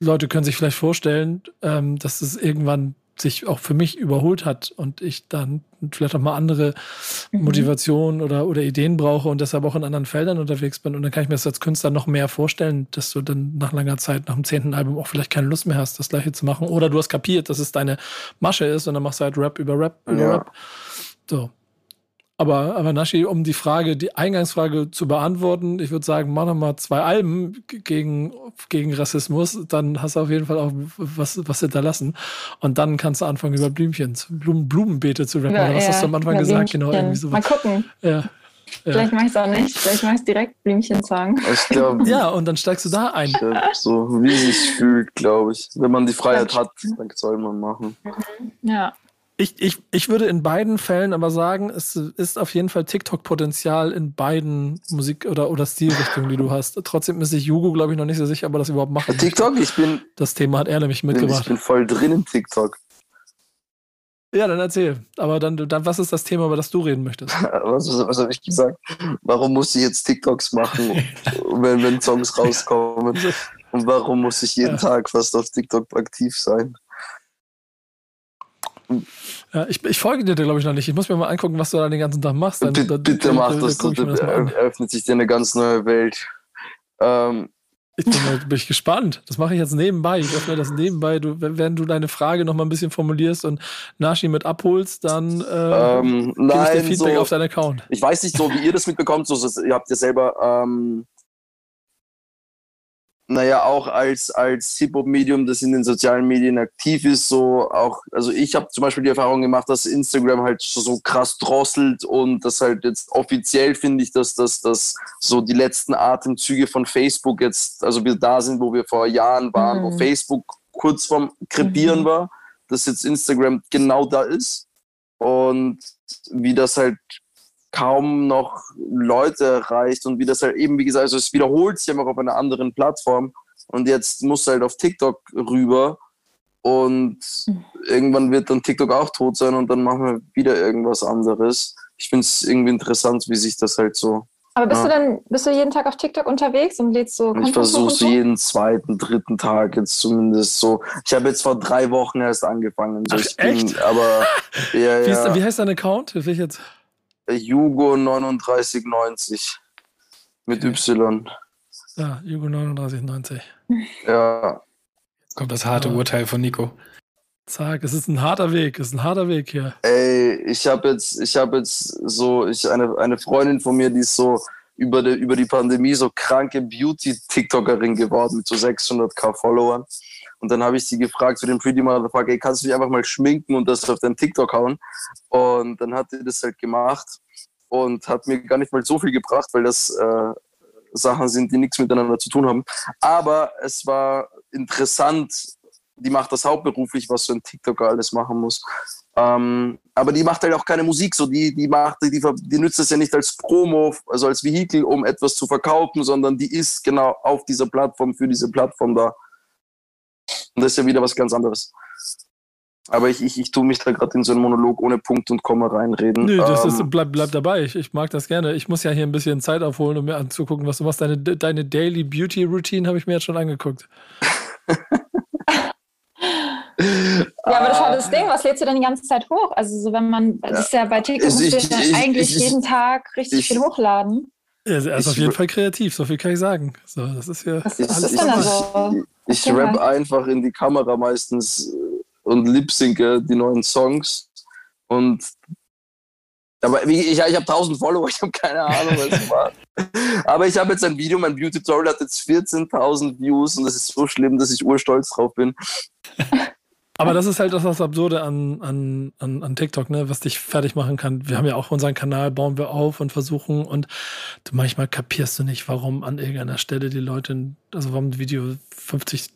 Leute können sich vielleicht vorstellen, ähm, dass es irgendwann sich auch für mich überholt hat und ich dann vielleicht auch mal andere Mhm. Motivationen oder, oder Ideen brauche und deshalb auch in anderen Feldern unterwegs bin. Und dann kann ich mir das als Künstler noch mehr vorstellen, dass du dann nach langer Zeit, nach dem zehnten Album auch vielleicht keine Lust mehr hast, das gleiche zu machen. Oder du hast kapiert, dass es deine Masche ist und dann machst du halt Rap über Rap über Ja. Rap. So. Aber, aber Nashi, um die Frage, die Eingangsfrage zu beantworten, ich würde sagen, mach noch mal zwei Alben gegen, gegen Rassismus, dann hast du auf jeden Fall auch was, was hinterlassen. Und dann kannst du anfangen, über Blümchen, zu- Blumen, Blumenbeete zu rappen. Oder was hast du am Anfang ja, gesagt? Genau, Blümchen. irgendwie so. Mal gucken. Ja. Vielleicht mache ich es auch nicht. Vielleicht mache ich direkt Blümchen-Song. Ich glaube, ja, und dann steigst du da ein. so wie es sich fühlt, glaube ich. Wenn man die Freiheit hat, dann soll man machen. Ja. Ich, ich, ich würde in beiden Fällen aber sagen, es ist auf jeden Fall TikTok-Potenzial in beiden Musik- oder, oder Stilrichtungen, die du hast. Trotzdem ist sich Jugo, glaube ich, noch nicht so sicher, ob er das überhaupt machen möchte. TikTok, ich bin, Das Thema hat er nämlich ich mitgebracht. bin voll drin in TikTok. Ja, dann erzähl. Aber dann, dann, was ist das Thema, über das du reden möchtest? Was, was, was habe ich gesagt? Warum muss ich jetzt TikToks machen, wenn, wenn Songs rauskommen? Und warum muss ich jeden Ja. Tag fast auf TikTok aktiv sein? Ja, ich, ich folge dir, glaube ich, noch nicht. Ich muss mir mal angucken, was du da den ganzen Tag machst. Dann, bitte dann- bitte dann- mach dann das, mir das eröffnet sich dir eine ganz neue Welt. Ähm, Ich bin, bin ich gespannt. Das mache ich jetzt nebenbei. Ich öffne das nebenbei. Du, wenn du deine Frage noch mal ein bisschen formulierst und Nashi mit abholst, dann äh, ähm, gebe ich dir nein, Feedback so, auf deinen Account. ich weiß nicht so, wie ihr das mitbekommt. So, so, ihr habt ja selber, ähm, naja, auch als, als Hip-Hop-Medium, das in den sozialen Medien aktiv ist, so auch, also ich habe zum Beispiel die Erfahrung gemacht, dass Instagram halt so, so krass drosselt und das halt jetzt offiziell finde ich, dass das dass so die letzten Atemzüge von Facebook jetzt, also wir da sind, wo wir vor Jahren waren, wo Mhm. Facebook kurz vorm Krepieren Mhm. war, dass jetzt Instagram genau da ist und wie das halt kaum noch Leute erreicht und wie das halt eben, wie gesagt, also es wiederholt sich einfach auf einer anderen Plattform und jetzt muss halt auf TikTok rüber und Mhm. irgendwann wird dann TikTok auch tot sein und dann machen wir wieder irgendwas anderes. Ich finde es irgendwie interessant, wie sich das halt so. Aber bist Ja. du denn, bist du jeden Tag auf TikTok unterwegs und lädst so Ich Content versuche so jeden zweiten, dritten Tag jetzt zumindest so. Ich habe jetzt vor drei Wochen erst angefangen. So. Ach, ich bin, echt? aber ja, Wie, ist, ja. wie heißt dein Account? Will ich jetzt? Jugo 3990 mit Y. Ja, Jugo 3990. Ja, Kommt das harte. Urteil von Nico. Zack, es ist ein harter Weg. Es ist ein harter Weg hier. ey, ich habe jetzt, ich habe jetzt so, ich eine, eine Freundin von mir, die ist so über die, über die Pandemie so kranke Beauty-TikTokerin geworden mit so 600k Followern. Und dann habe ich sie gefragt für den Pretty Motherfucker, ey, kannst du dich einfach mal schminken und das auf deinen TikTok hauen? Und dann hat sie das halt gemacht und hat mir gar nicht mal so viel gebracht, weil das äh, Sachen sind, die nichts miteinander zu tun haben. Aber es war interessant, die macht das hauptberuflich, was so ein TikToker alles machen muss. Ähm, aber die macht halt auch keine Musik, so die, die macht, die, die nützt es ja nicht als Promo, also als Vehikel, um etwas zu verkaufen, sondern die ist genau auf dieser Plattform für diese Plattform da. Und das ist ja wieder was ganz anderes. Aber ich, ich, ich tue mich da gerade in so einen Monolog ohne Punkt und Komma reinreden. Nö, das Ähm, ist, bleib, bleib dabei. Ich, ich mag das gerne. Ich muss ja hier ein bisschen Zeit aufholen, um mir anzugucken, was du machst. Deine, deine Daily Beauty Routine habe ich mir jetzt schon angeguckt. Ja, aber das war das Ding. Was lädst du denn die ganze Zeit hoch? Also so, wenn man, das ist ja bei TikTok, Also musst du ich- ja ich- eigentlich ich- jeden Tag richtig ich- viel hochladen. Ja, er ist Ich auf jeden Fall kreativ, so viel kann ich sagen. So, das ist hier Was, was alles ist denn da ich- so? Ich Erzähl rap einfach in die Kamera meistens äh, und lip-synke die neuen Songs. Und aber ich, ich habe 1000 Follower, ich habe keine Ahnung, was es war. Aber ich habe jetzt ein Video, mein Beauty-Tutorial hat jetzt 14.000 Views und das ist so schlimm, dass ich urstolz drauf bin. Aber das ist halt das, das Absurde an, an, an, an TikTok, ne, was dich fertig machen kann. Wir haben ja auch unseren Kanal, bauen wir auf und versuchen und du, manchmal kapierst du nicht, warum an irgendeiner Stelle die Leute, also warum ein Video 50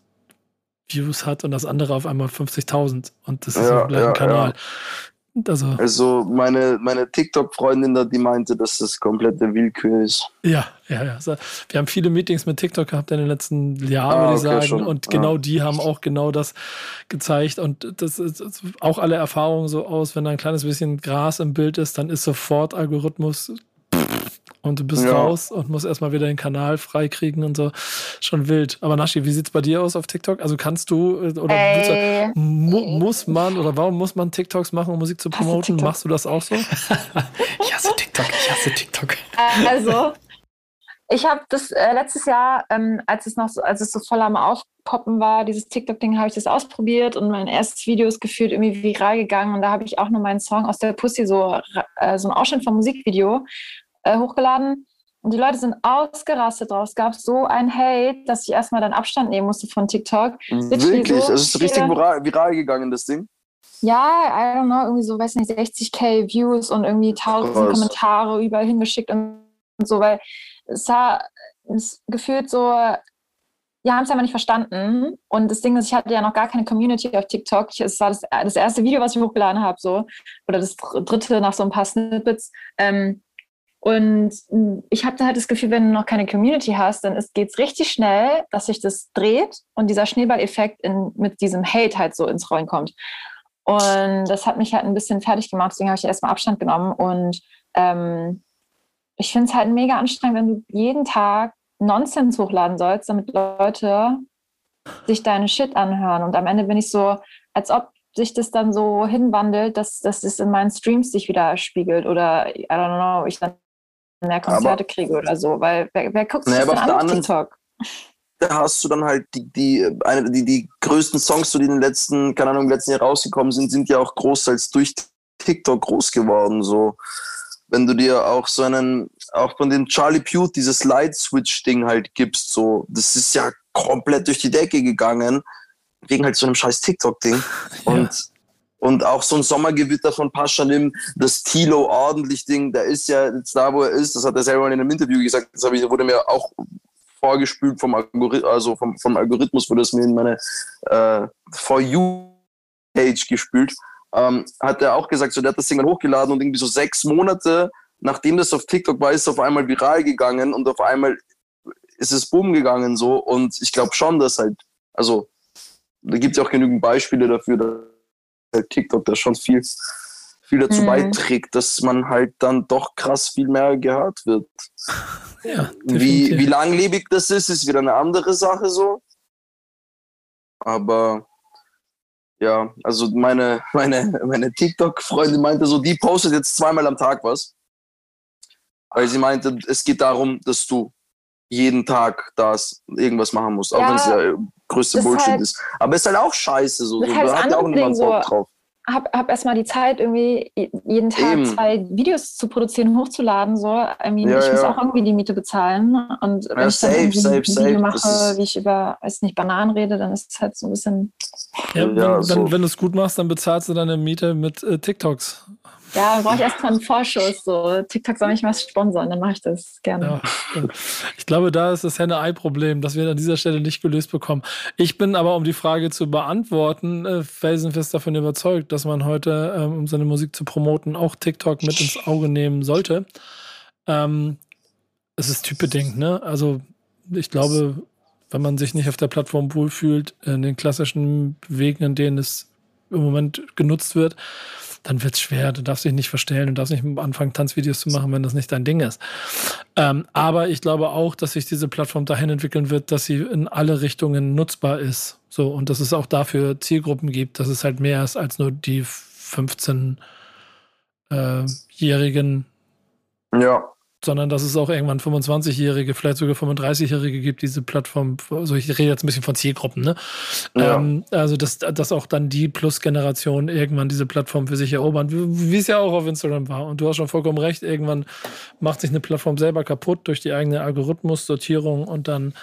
Views hat und das andere auf einmal 50.000 und das ist Ja, im gleichen ja, Kanal. Also, Also meine, meine TikTok-Freundin da, die meinte, dass das komplette Willkür ist. ja, ja, ja. Wir haben viele Meetings mit TikTok gehabt in den letzten Jahren, Ah, würde ich okay, sagen. schon. Und genau die haben auch genau das gezeigt. Und das ist ist auch alle Erfahrungen so aus, wenn da ein kleines bisschen Gras im Bild ist, dann ist sofort Algorithmus und du bist Ja. raus und musst erstmal wieder den Kanal freikriegen und so. Schon wild. Aber Naschi, wie sieht's bei dir aus auf TikTok? Also kannst du äh, oder willst du, mu muss man oder warum muss man TikToks machen, um Musik zu promoten? Machst du das auch so? Ich hasse TikTok, ich hasse TikTok. Also, ich habe das äh, letztes Jahr, ähm, als es noch so, als es so voll am Aufpoppen war, dieses TikTok-Ding, habe ich das ausprobiert und mein erstes Video ist gefühlt irgendwie viral gegangen und da habe ich auch nur meinen Song aus der Pussy, so, äh, so ein Ausschnitt vom Musikvideo, äh, hochgeladen. Und die Leute sind ausgerastet drauf. Es gab so ein Hate, dass ich erstmal dann Abstand nehmen musste von TikTok. Wirklich, so es ist richtig viral, viral gegangen, das Ding. Ja, I don't know, irgendwie so, weiß nicht, 60k Views und irgendwie tausend Krass. Kommentare überall hingeschickt und, und so, weil es war es gefühlt so, wir haben es einfach nicht verstanden. Und das Ding ist, ich hatte ja noch gar keine Community auf TikTok. Es war das, das erste Video, was ich hochgeladen habe, so, oder das dr- dritte nach so ein paar Snippets. Ähm, und mh, ich hatte halt das Gefühl, wenn du noch keine Community hast, dann geht es richtig schnell, dass sich das dreht und dieser Schneeballeffekt in, mit diesem Hate halt so ins Rollen kommt. Und das hat mich halt ein bisschen fertig gemacht, deswegen habe ich erstmal Abstand genommen. Und ähm, ich finde es halt mega anstrengend, wenn du jeden Tag Nonsens hochladen sollst, damit Leute sich deine Shit anhören. Und am Ende bin ich so, als ob sich das dann so hinwandelt, dass, dass es in meinen Streams sich wieder spiegelt oder I don't know, ich dann mehr Konzerte aber, kriege oder so. Weil wer, wer guckt sich naja, das an auf TikTok? Da hast du dann halt die, die, eine, die, die größten Songs, die in den letzten, keine Ahnung, im letzten Jahr rausgekommen sind, sind ja auch großteils durch TikTok groß geworden. So, wenn du dir auch so einen, auch von dem Charlie Puth dieses Light Switch Ding halt gibst, so, das ist ja komplett durch die Decke gegangen wegen halt so einem scheiß TikTok-Ding. Und, ja. Und auch so ein Sommergewitter von Paschanim, das Tilo ordentlich Ding, der ist ja jetzt da, wo er ist, das hat er selber in einem Interview gesagt, das ich, wurde mir auch vorgespült vom Algorithmus, also vom, vom Algorithmus wurde es mir in meine äh, For You-Page gespült. Ähm, hat er auch gesagt, so der hat das Ding dann hochgeladen und irgendwie so sechs Monate, nachdem das auf TikTok war, ist es auf einmal viral gegangen und auf einmal ist es boom gegangen so und ich glaube schon, dass halt, also da gibt es ja auch genügend Beispiele dafür, dass TikTok da schon viel, viel dazu mhm. beiträgt, dass man halt dann doch krass viel mehr gehört wird. Ja, wie, wie langlebig das ist, ist wieder eine andere Sache so. Aber ja, also meine, meine, meine TikTok-Freundin meinte so, die postet jetzt zweimal am Tag was. Weil sie meinte, es geht darum, dass du jeden Tag das irgendwas machen musst, auch ja, wenn es ja größte Bullshit halt, ist. Aber es ist halt auch scheiße. So. Das halt da hat ja auch niemand so, Bock drauf. Hab, hab erstmal die Zeit, irgendwie jeden Tag Eben. zwei Videos zu produzieren, hochzuladen. So. I mean, ja, ich ja. muss auch irgendwie die Miete bezahlen. Und wenn ja, ich dann safe, safe, ein Video mache, wie ich über, weiß nicht, Bananen rede, dann ist es halt so ein bisschen. Ja, wenn, so. wenn, wenn du es gut machst, dann bezahlst du deine Miete mit äh, TikToks. Ja, brauche ich erstmal einen Vorschuss. So, TikTok soll mich was sponsern, dann mache ich das gerne. Ja. Ich glaube, da ist das Henne-Ei-Problem, das wir an dieser Stelle nicht gelöst bekommen. Ich bin aber, um die Frage zu beantworten, äh, felsenfest davon überzeugt, dass man heute, ähm, um seine Musik zu promoten, auch TikTok mit ins Auge nehmen sollte. Ähm, es ist typbedingt, ne? Also ich glaube, wenn man sich nicht auf der Plattform wohlfühlt, in den klassischen Wegen, in denen es im Moment genutzt wird, dann wird es schwer. Du darfst dich nicht verstellen, du darfst nicht anfangen, Tanzvideos zu machen, wenn das nicht dein Ding ist. Ähm, aber ich glaube auch, dass sich diese Plattform dahin entwickeln wird, dass sie in alle Richtungen nutzbar ist. So, und dass es auch dafür Zielgruppen gibt, dass es halt mehr ist als nur die 15-jährigen äh, ja sondern dass es auch irgendwann 25-Jährige, vielleicht sogar 35-Jährige gibt, diese Plattform, also ich rede jetzt ein bisschen von Zielgruppen, ne? Ja. Ähm, also dass, dass auch dann die Plus-Generation irgendwann diese Plattform für sich erobern, wie es ja auch auf Instagram war. Und du hast schon vollkommen recht, irgendwann macht sich eine Plattform selber kaputt durch die eigene Algorithmus-Sortierung und dann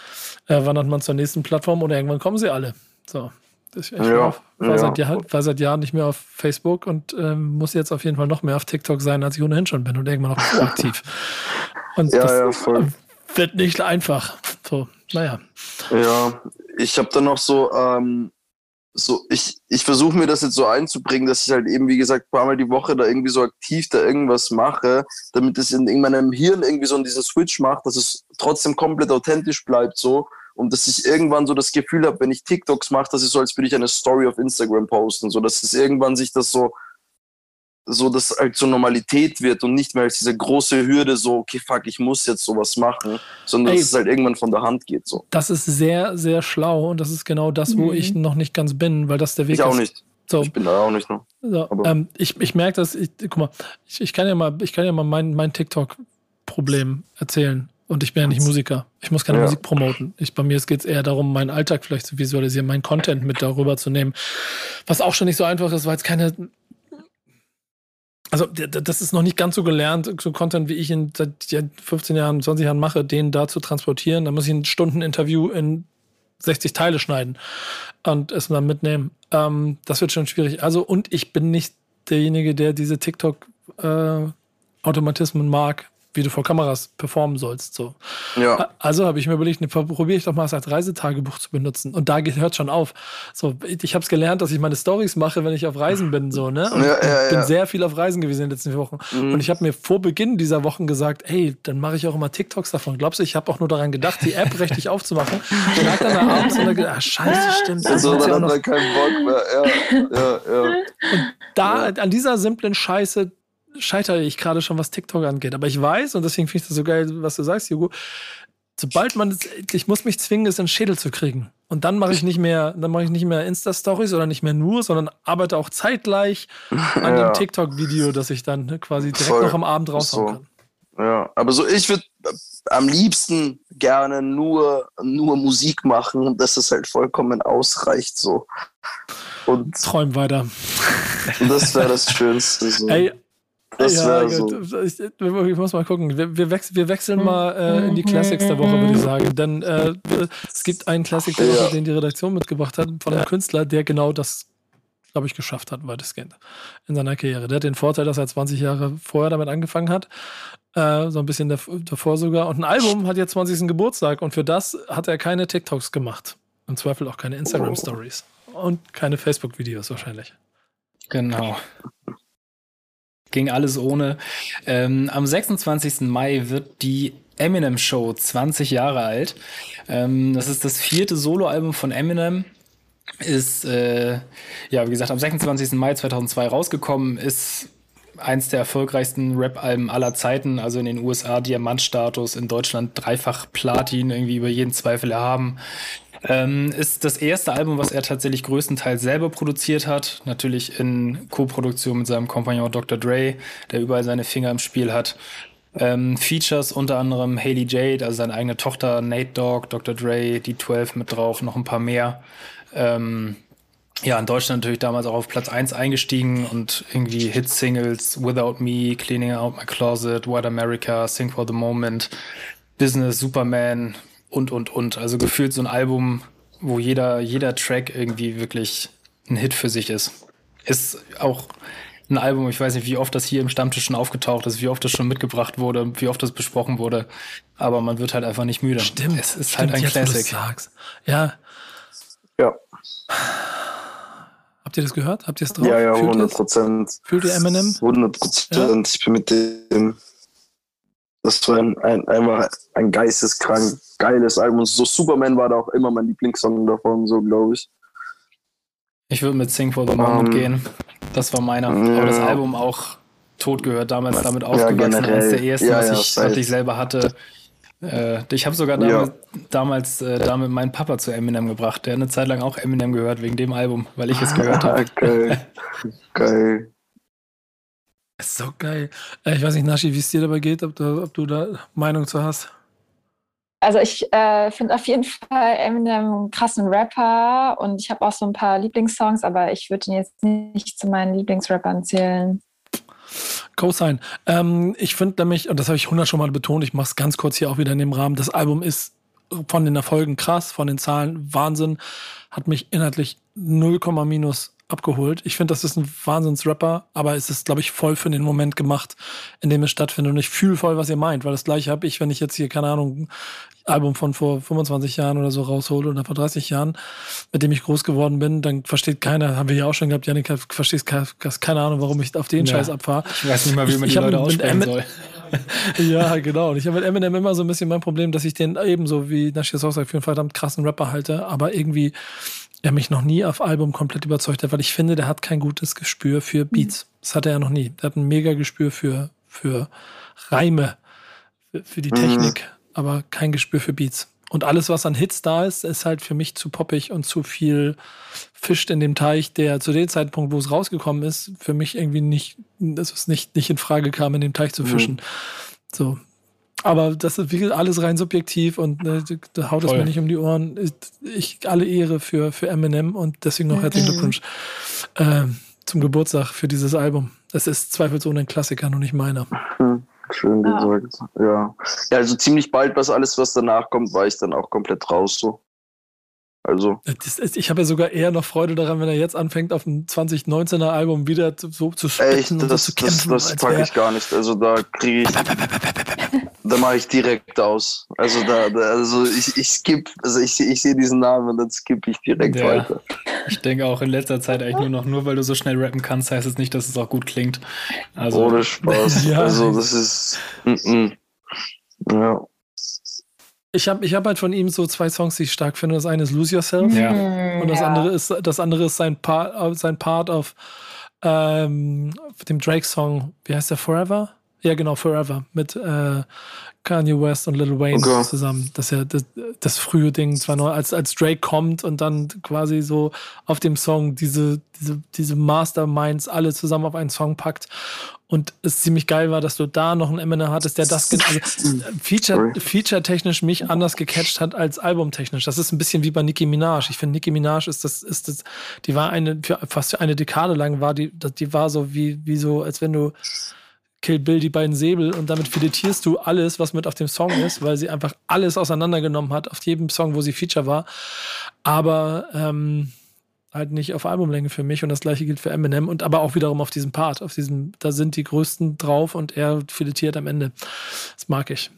äh, wandert man zur nächsten Plattform oder irgendwann kommen sie alle. So. Ich ja, war, ja. Seit Jahr, war, seit Jahren nicht mehr auf Facebook und ähm, muss jetzt auf jeden Fall noch mehr auf TikTok sein, als ich ohnehin schon bin und irgendwann auch aktiv. Und ja, das wird nicht einfach. So, naja. Ja, ich habe dann noch so, ähm, so ich, ich versuche mir das jetzt so einzubringen, dass ich halt eben, wie gesagt, ein paar Mal die Woche da irgendwie so aktiv da irgendwas mache, damit es in, in meinem Hirn irgendwie so diesen Switch macht, dass es trotzdem komplett authentisch bleibt so und dass ich irgendwann so das Gefühl habe, wenn ich TikToks mache, dass es so, als würde ich eine Story auf Instagram posten, so dass es irgendwann sich das so so dass halt zur Normalität wird und nicht mehr als diese große Hürde so okay fuck ich muss jetzt sowas machen, sondern Ey, dass es halt irgendwann von der Hand geht so. Das ist sehr sehr schlau und das ist genau das, wo mhm. ich noch nicht ganz bin, weil das der Weg ich ist. Ich auch nicht. So. Ich bin da auch nicht noch. So, ähm, ich ich merke das. Ich, guck mal, ich, ich kann ja mal ich kann ja mal mein mein TikTok Problem erzählen. Und ich bin ja nicht Musiker. Ich muss keine ja. Musik promoten. Ich, bei mir geht es eher darum, meinen Alltag vielleicht zu visualisieren, meinen Content mit darüber zu nehmen. Was auch schon nicht so einfach ist, weil es keine. Also, das ist noch nicht ganz so gelernt, so Content, wie ich ihn seit 15 Jahren, 20 Jahren mache, den da zu transportieren. Da muss ich ein Stundeninterview in 60 Teile schneiden und es dann mitnehmen. Ähm, das wird schon schwierig. Also, und ich bin nicht derjenige, der diese TikTok-Automatismen äh, mag wie du vor Kameras performen sollst. So. Ja. Also habe ich mir überlegt, ne, probiere ich doch mal es als Reisetagebuch zu benutzen. Und da hört schon auf. So, ich habe es gelernt, dass ich meine Stories mache, wenn ich auf Reisen bin. So, ne? Und ja, ja, ich bin sehr viel auf Reisen gewesen in den letzten Wochen. Mhm. Und ich habe mir vor Beginn dieser Wochen gesagt, ey, dann mache ich auch immer TikToks davon. Glaubst du, ich habe auch nur daran gedacht, die App richtig aufzumachen. Ich lag dann da abends und dann gedacht, ah, scheiße, stimmt. Das so, dann hat er keinen Bock mehr. Ja, ja, ja. Und da, an dieser simplen Scheiße scheitere ich gerade schon, was TikTok angeht. Aber ich weiß, und deswegen finde ich das so geil, was du sagst, Hugo, sobald man, ich muss mich zwingen, es in den Schädel zu kriegen. Und dann mache ich nicht mehr, dann mache ich nicht mehr Insta-Stories oder nicht mehr nur, sondern arbeite auch zeitgleich an Ja. dem TikTok-Video, das ich dann ne, quasi direkt Voll. noch am Abend raushauen So. kann. Ja, aber so, ich würde am liebsten gerne nur, nur Musik machen und dass es halt vollkommen ausreicht so. Und Träum weiter. das wäre das Schönste. So. Ey, das ja, so. gut. ich, ich muss mal gucken. Wir, wir, wechseln, wir wechseln mal äh, in die Classics der Woche, würde ich sagen. Denn äh, es gibt einen Classic der Woche, Ja. den die Redaktion mitgebracht hat, von einem Künstler, der genau das, glaube ich, geschafft hat, weitestgehend in seiner Karriere. Der hat den Vorteil, dass er 20 Jahre vorher damit angefangen hat. Äh, so ein bisschen dav- davor sogar. Und ein Album hat jetzt 20. Geburtstag und für das hat er keine TikToks gemacht. Im Zweifel auch keine Instagram-Stories. Und keine Facebook-Videos wahrscheinlich. Genau. Ging alles ohne. Ähm, am 26. Mai wird die Eminem Show 20 Jahre alt. Ähm, das ist das vierte Soloalbum von Eminem. Ist, äh, ja, wie gesagt, am 26. Mai 2002 rausgekommen. Ist eins der erfolgreichsten Rap-Alben aller Zeiten. Also in den USA Diamantstatus, in Deutschland dreifach Platin, irgendwie über jeden Zweifel erhaben. Ähm, ist das erste Album, was er tatsächlich größtenteils selber produziert hat. Natürlich in Co-Produktion mit seinem Kompagnon Dr. Dre, der überall seine Finger im Spiel hat. Ähm, Features unter anderem Haley Jade, also seine eigene Tochter, Nate Dogg, Dr. Dre, die 12 mit drauf, noch ein paar mehr. Ähm, ja, in Deutschland natürlich damals auch auf Platz 1 eingestiegen und irgendwie Hit-Singles, Without Me, Cleaning Out My Closet, White America, Sing for the Moment, Business, Superman und, und, und. Also gefühlt so ein Album, wo jeder, jeder Track irgendwie wirklich ein Hit für sich ist. Ist auch ein Album, ich weiß nicht, wie oft das hier im Stammtisch schon aufgetaucht ist, wie oft das schon mitgebracht wurde, wie oft das besprochen wurde. Aber man wird halt einfach nicht müde. Stimmt. Es ist stimmt, halt ein jetzt, Classic. sagst. Ja. Ja, Habt ihr das gehört? Habt ihr es drauf? ja, ja, Fühlt ihr 100 es? Prozent. Fühlt ihr Eminem? 100 Prozent. Ich bin mit dem. Das war ein, ein, einfach ein geisteskrank geiles Album. Und so Superman war da auch immer mein Lieblingssong davon, so glaube ich. Ich würde mit Sing for the Moment Ähm, gehen. Das war meiner. Aber das ja. Album auch tot gehört, damals damit aufgewachsen. generell. Eines der ersten, Ja, was, ja, ich, was ich selber hatte. Äh, ich habe sogar Ja. damals, damals äh, damit meinen Papa zu Eminem gebracht. Der hat eine Zeit lang auch Eminem gehört wegen dem Album, weil ich es gehört habe. Geil. Geil. Ist so geil. Äh, ich weiß nicht, Nashi, wie es dir dabei geht, ob du, ob du da Meinung zu hast. Also ich äh, finde auf jeden Fall Eminem einen krassen Rapper und ich habe auch so ein paar Lieblingssongs, aber ich würde ihn jetzt nicht zu meinen Lieblingsrappern zählen. Co-Sign. Ähm, ich finde nämlich, und das habe ich 100 schon mal betont, ich mache es ganz kurz hier auch wieder in dem Rahmen, das Album ist von den Erfolgen krass, von den Zahlen Wahnsinn, hat mich inhaltlich 0, minus abgeholt. Ich finde, das ist ein Wahnsinns-Rapper, aber es ist, glaube ich, voll für den Moment gemacht, in dem es stattfindet. Und ich fühle voll, was ihr meint, weil das gleiche habe ich, wenn ich jetzt hier, keine Ahnung, ein Album von vor 25 Jahren oder so raushole oder vor 30 Jahren, mit dem ich groß geworden bin, dann versteht keiner, haben wir ja auch schon gehabt, Janik, verstehst ke- keine Ahnung, warum ich auf den Ja. Scheiß abfahre. Ich weiß nicht mal, wie Ich- man ich die hab Leute aussprechen soll. Ja, genau. Und ich habe mit Eminem immer so ein bisschen mein Problem, dass ich den ebenso wie auch sagt, für einen verdammt krassen Rapper halte, aber irgendwie er mich noch nie auf Album komplett überzeugt hat, weil ich finde, der hat kein gutes Gespür für Beats. Das hatte er noch nie. Der hat ein mega Gespür für, für Reime, für, die Mhm. Technik, aber kein Gespür für Beats. Und alles, was an Hits da ist, ist halt für mich zu poppig und zu viel fischt in dem Teich, der zu dem Zeitpunkt, wo es rausgekommen ist, für mich irgendwie nicht, dass es nicht, nicht in Frage kam, in dem Teich zu fischen. So. Aber das ist wie gesagt, alles rein subjektiv und ne, da haut es mir nicht um die Ohren. Ich, ich alle Ehre für, für Eminem und deswegen noch herzlichen. Glückwunsch ähm, zum Geburtstag für dieses Album. Es ist zweifelsohne ein Klassiker, nur nicht meiner. Hm, schön Ja. gesagt. Ja. ja, also ziemlich bald, was alles, was danach kommt, war ich dann auch komplett raus so. Also, Das ist, ich habe ja sogar eher noch Freude daran, wenn er jetzt anfängt, auf dem 2019er Album wieder so zu echt, und so das, zu das, kämpfen. das packe ich gar nicht. Also da kriege ich, da mache ich direkt aus. Also da, da also ich, ich skip, also ich, ich sehe diesen Namen und dann skippe ich direkt Ja. weiter. Ich denke auch in letzter Zeit eigentlich nur noch, nur weil du so schnell rappen kannst, heißt es nicht, dass es auch gut klingt. Also, Ohne Spaß. Ja. Also das ist, mm, mm. ja. Ich habe ich hab halt von ihm so zwei Songs, die ich stark finde. Das eine ist Lose Yourself. Ja. Und das ja. andere ist, das andere ist sein Part, sein Part auf ähm, dem Drake-Song, wie heißt der, Forever? Ja, genau, Forever mit äh, Kanye West und Lil Wayne okay. zusammen. Das ist ja das, das frühe Ding, zwar noch als, als Drake kommt und dann quasi so auf dem Song diese, diese, diese Masterminds alle zusammen auf einen Song packt. Und es ziemlich geil war, dass du da noch einen Eminem hattest, der das also, Feature, feature-technisch mich anders gecatcht hat als albumtechnisch. Das ist ein bisschen wie bei Nicki Minaj. Ich finde, Nicki Minaj ist das, ist das, die war eine, für fast eine Dekade lang war die, die war so wie, wie so, als wenn du Kill Bill die beiden Säbel und damit filetierst du alles, was mit auf dem Song ist, weil sie einfach alles auseinandergenommen hat auf jedem Song, wo sie Feature war. Aber ähm, halt nicht auf Albumlänge für mich und das gleiche gilt für Eminem und aber auch wiederum auf diesem Part, auf diesem, da sind die größten drauf und er filetiert am Ende. Das mag ich.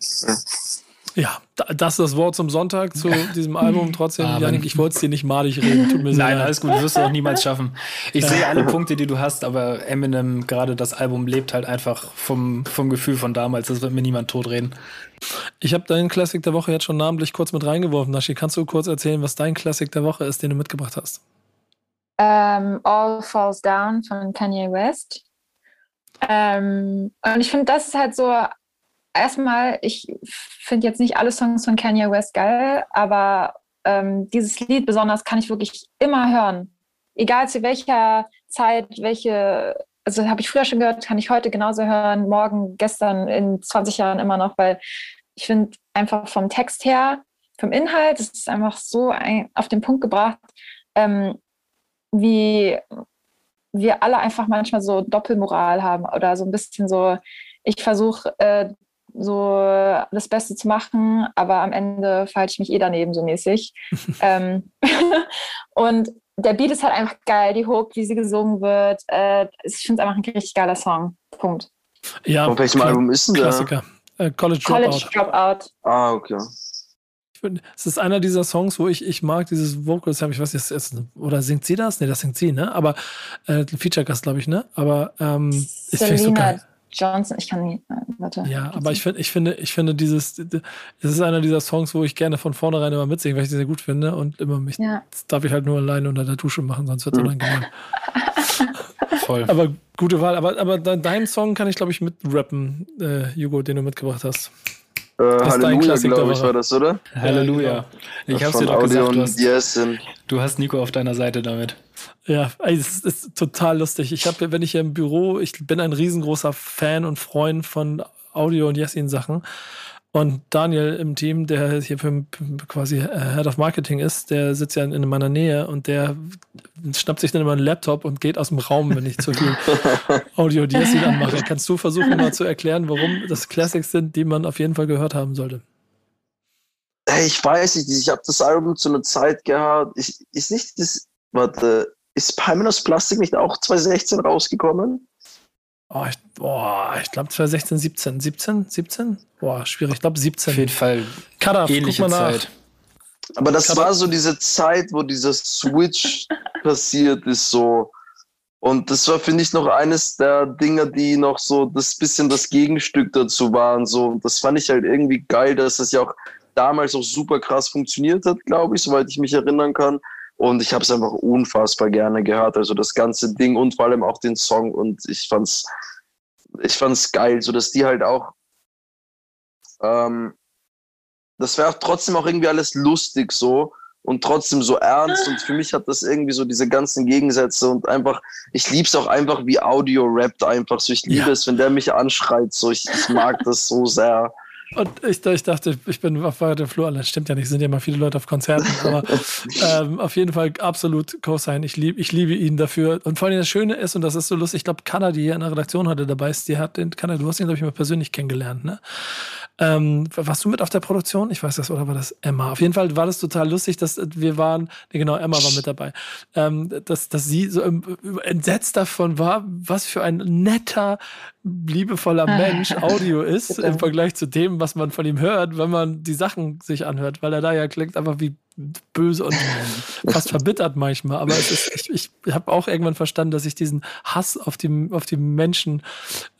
Ja, das ist das Wort zum Sonntag zu diesem Album. Trotzdem, Aber Janik, ich wollte es dir nicht malig reden. Tut mir Nein, leid. alles gut, wirst du auch niemals schaffen. Ich sehe alle Punkte, die du hast, aber Eminem, gerade das Album, lebt halt einfach vom, vom Gefühl von damals. Das wird mir niemand totreden. Ich habe deinen Classic der Woche jetzt schon namentlich kurz mit reingeworfen. Nashi, kannst du kurz erzählen, was dein Classic der Woche ist, den du mitgebracht hast? Ähm, All Falls Down von Kanye West. Ähm, und ich finde, das ist halt so erstmal, ich finde jetzt nicht alle Songs von Kanye West geil, aber ähm, dieses Lied besonders kann ich wirklich immer hören. Egal zu welcher Zeit, welche, also habe ich früher schon gehört, kann ich heute genauso hören, morgen, gestern, in 20 Jahren immer noch, weil ich finde einfach vom Text her, vom Inhalt, es ist einfach so ein, auf den Punkt gebracht, ähm, wie wir alle einfach manchmal so Doppelmoral haben oder so ein bisschen so, ich versuche äh, so das Beste zu machen, aber am Ende falte ich mich eh daneben so mäßig. ähm, und der Beat ist halt einfach geil, die Hook, wie sie gesungen wird. Äh, ich finde es einfach ein richtig geiler Song. Punkt. Ja, Auf welchem Album ist denn der? Klassiker. Äh, College Dropout. College Dropout. Ah, okay. Es ist einer dieser Songs, wo ich, ich mag dieses Vocals, ich weiß nicht, oder singt sie das? Nee, das singt sie, ne? Aber äh, Feature-Gast, glaube ich, ne? Aber ähm, ich finde so geil. Johnson, ich kann nie, warte. Ja, aber ich finde, ich finde, ich finde dieses, es ist einer dieser Songs, wo ich gerne von vornherein immer mitsinge, weil ich die sehr gut finde und immer mich, ja. das darf ich halt nur alleine unter der Dusche machen, sonst wird es unangenehm. Voll. Aber gute Wahl. Aber, aber deinen Song kann ich, glaube ich, mitrappen, äh, Hugo, den du mitgebracht hast. Äh, Halleluja, glaube ich, war das, oder? Halleluja. Ich hab's dir doch gesagt, du hast, yes du hast Nico auf deiner Seite damit. Ja, es ist total lustig. Ich habe, wenn ich hier im Büro, ich bin ein riesengroßer Fan und Freund von Audio- und Yesin-Sachen. Und Daniel im Team, der hier für, quasi Head of Marketing ist, der sitzt ja in meiner Nähe und der schnappt sich dann immer einen Laptop und geht aus dem Raum, wenn ich zu viel Audio Yesin anmache. Kannst du versuchen, mal zu erklären, warum das Classics sind, die man auf jeden Fall gehört haben sollte? Ich weiß nicht, ich habe das Album zu einer Zeit gehabt. Ich, ist nicht das, warte, ist Palminus Plastik nicht auch 2016 rausgekommen? Oh, ich, boah, ich glaube 2016, 17. 17? 17? Boah, schwierig. Ich glaube 17. Auf jeden Fall Kadaf, ähnliche guck mal nach. Zeit. Aber das Kadaf. war so diese Zeit, wo dieser Switch passiert ist, so. Und das war, finde ich, noch eines der Dinge, die noch so das bisschen das Gegenstück dazu waren. So, und das fand ich halt irgendwie geil, dass das ja auch damals auch super krass funktioniert hat, glaube ich, soweit ich mich erinnern kann. Und ich habe es einfach unfassbar gerne gehört. Also das ganze Ding und vor allem auch den Song. Und ich fand's, ich fand's geil, so dass die halt auch, ähm, das wäre trotzdem auch irgendwie alles lustig so und trotzdem so ernst. Und für mich hat das irgendwie so diese ganzen Gegensätze und einfach, ich lieb's auch einfach, wie Audio rappt einfach so. Ich liebe ja. es, wenn der mich anschreit. So, ich, ich mag das so sehr. Und ich, ich, dachte, ich bin auf der Flur, das stimmt ja nicht, sind ja immer viele Leute auf Konzerten, aber ähm, auf jeden Fall absolut Co-Sign. Ich, lieb, ich liebe ihn dafür. Und vor allem das Schöne ist, und das ist so lustig, ich glaube, Kanna, die hier in der Redaktion heute dabei ist, die hat den, Kanna, du hast ihn, glaube ich, mal persönlich kennengelernt, ne? Ähm, warst du mit auf der Produktion? Ich weiß das, oder war das Emma? Auf jeden Fall war das total lustig, dass wir waren, nee, genau, Emma war mit dabei, ähm, dass, dass sie so entsetzt davon war, was für ein netter, liebevoller Mensch Audio ist im Vergleich zu dem, was man von ihm hört, wenn man die Sachen sich anhört, weil er da ja klingt einfach wie böse und fast verbittert manchmal. Aber ist, ich, ich habe auch irgendwann verstanden, dass ich diesen Hass auf die, auf die Menschen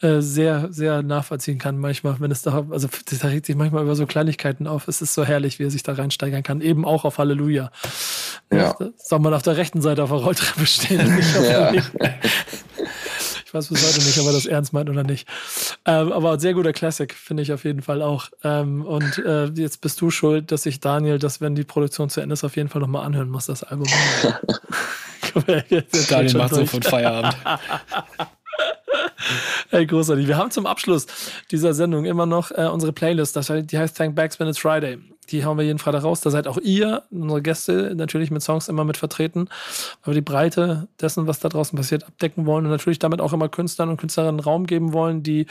äh, sehr, sehr nachvollziehen kann. Manchmal, wenn es da, also da regt sich manchmal über so Kleinigkeiten auf. Es ist so herrlich, wie er sich da reinsteigern kann. Eben auch auf Halleluja. Ja. Soll man auf der rechten Seite auf der Rolltreppe stehen. ja. Ich weiß bis heute nicht, ob er das ernst meint oder nicht. Ähm, aber sehr guter Classic, finde ich auf jeden Fall auch. Ähm, und äh, jetzt bist du schuld, dass ich Daniel, dass wenn die Produktion zu Ende ist, auf jeden Fall nochmal anhören muss, das Album. Daniel macht sofort Feierabend. Ey, großartig. Wir haben zum Abschluss dieser Sendung immer noch äh, unsere Playlist. Das, die heißt Thank Backspin It's Friday. Die hauen wir jeden Freitag raus. Da seid auch ihr, unsere Gäste, natürlich mit Songs immer mit vertreten, weil wir die Breite dessen, was da draußen passiert, abdecken wollen und natürlich damit auch immer Künstlern und Künstlerinnen Raum geben wollen, die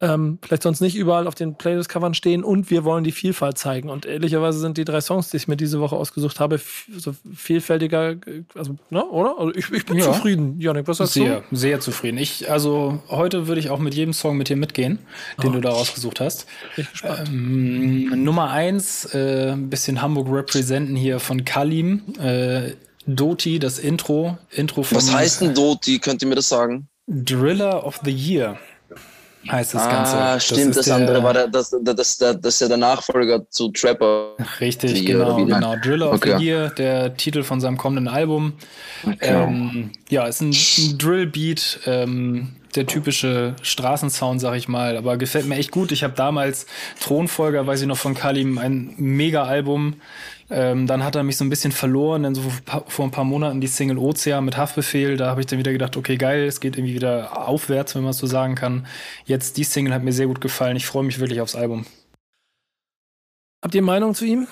ähm, vielleicht sonst nicht überall auf den Playlist-Covern stehen und wir wollen die Vielfalt zeigen. Und ehrlicherweise sind die drei Songs, die ich mir diese Woche ausgesucht habe, so vielfältiger, also, ne, oder? Also ich, ich bin ja. zufrieden, Janik, was sagst sehr, du? Sehr zufrieden. Ich, also heute würde ich auch mit jedem Song mit dir mitgehen, den oh. du da ausgesucht hast. Bin ich gespannt. Ähm, Nummer eins, äh, ein bisschen Hamburg representen hier von Kalim. Äh, Doti, das Intro. Intro von Was heißt denn Doti? Könnt ihr mir das sagen? Driller of the Year heißt das ah, Ganze. Ah, stimmt, das, das andere war der, das, das, das, das, ist ja der Nachfolger zu Trapper. Richtig, genau, genau. Driller okay. of the Year, der Titel von seinem kommenden Album. Okay. Ähm, ja, ist ein, ein Drill-Beat, ähm, der typische Straßensound, sag ich mal, aber gefällt mir echt gut. Ich habe damals Thronfolger, weiß ich noch von Kalim, ein Mega-Album ähm, dann hat er mich so ein bisschen verloren, dann so vor ein paar Monaten die Single Ozean mit Haftbefehl. Da habe ich dann wieder gedacht, okay, geil, es geht irgendwie wieder aufwärts, wenn man so sagen kann. Jetzt die Single hat mir sehr gut gefallen. Ich freue mich wirklich aufs Album. Habt ihr Meinung zu ihm?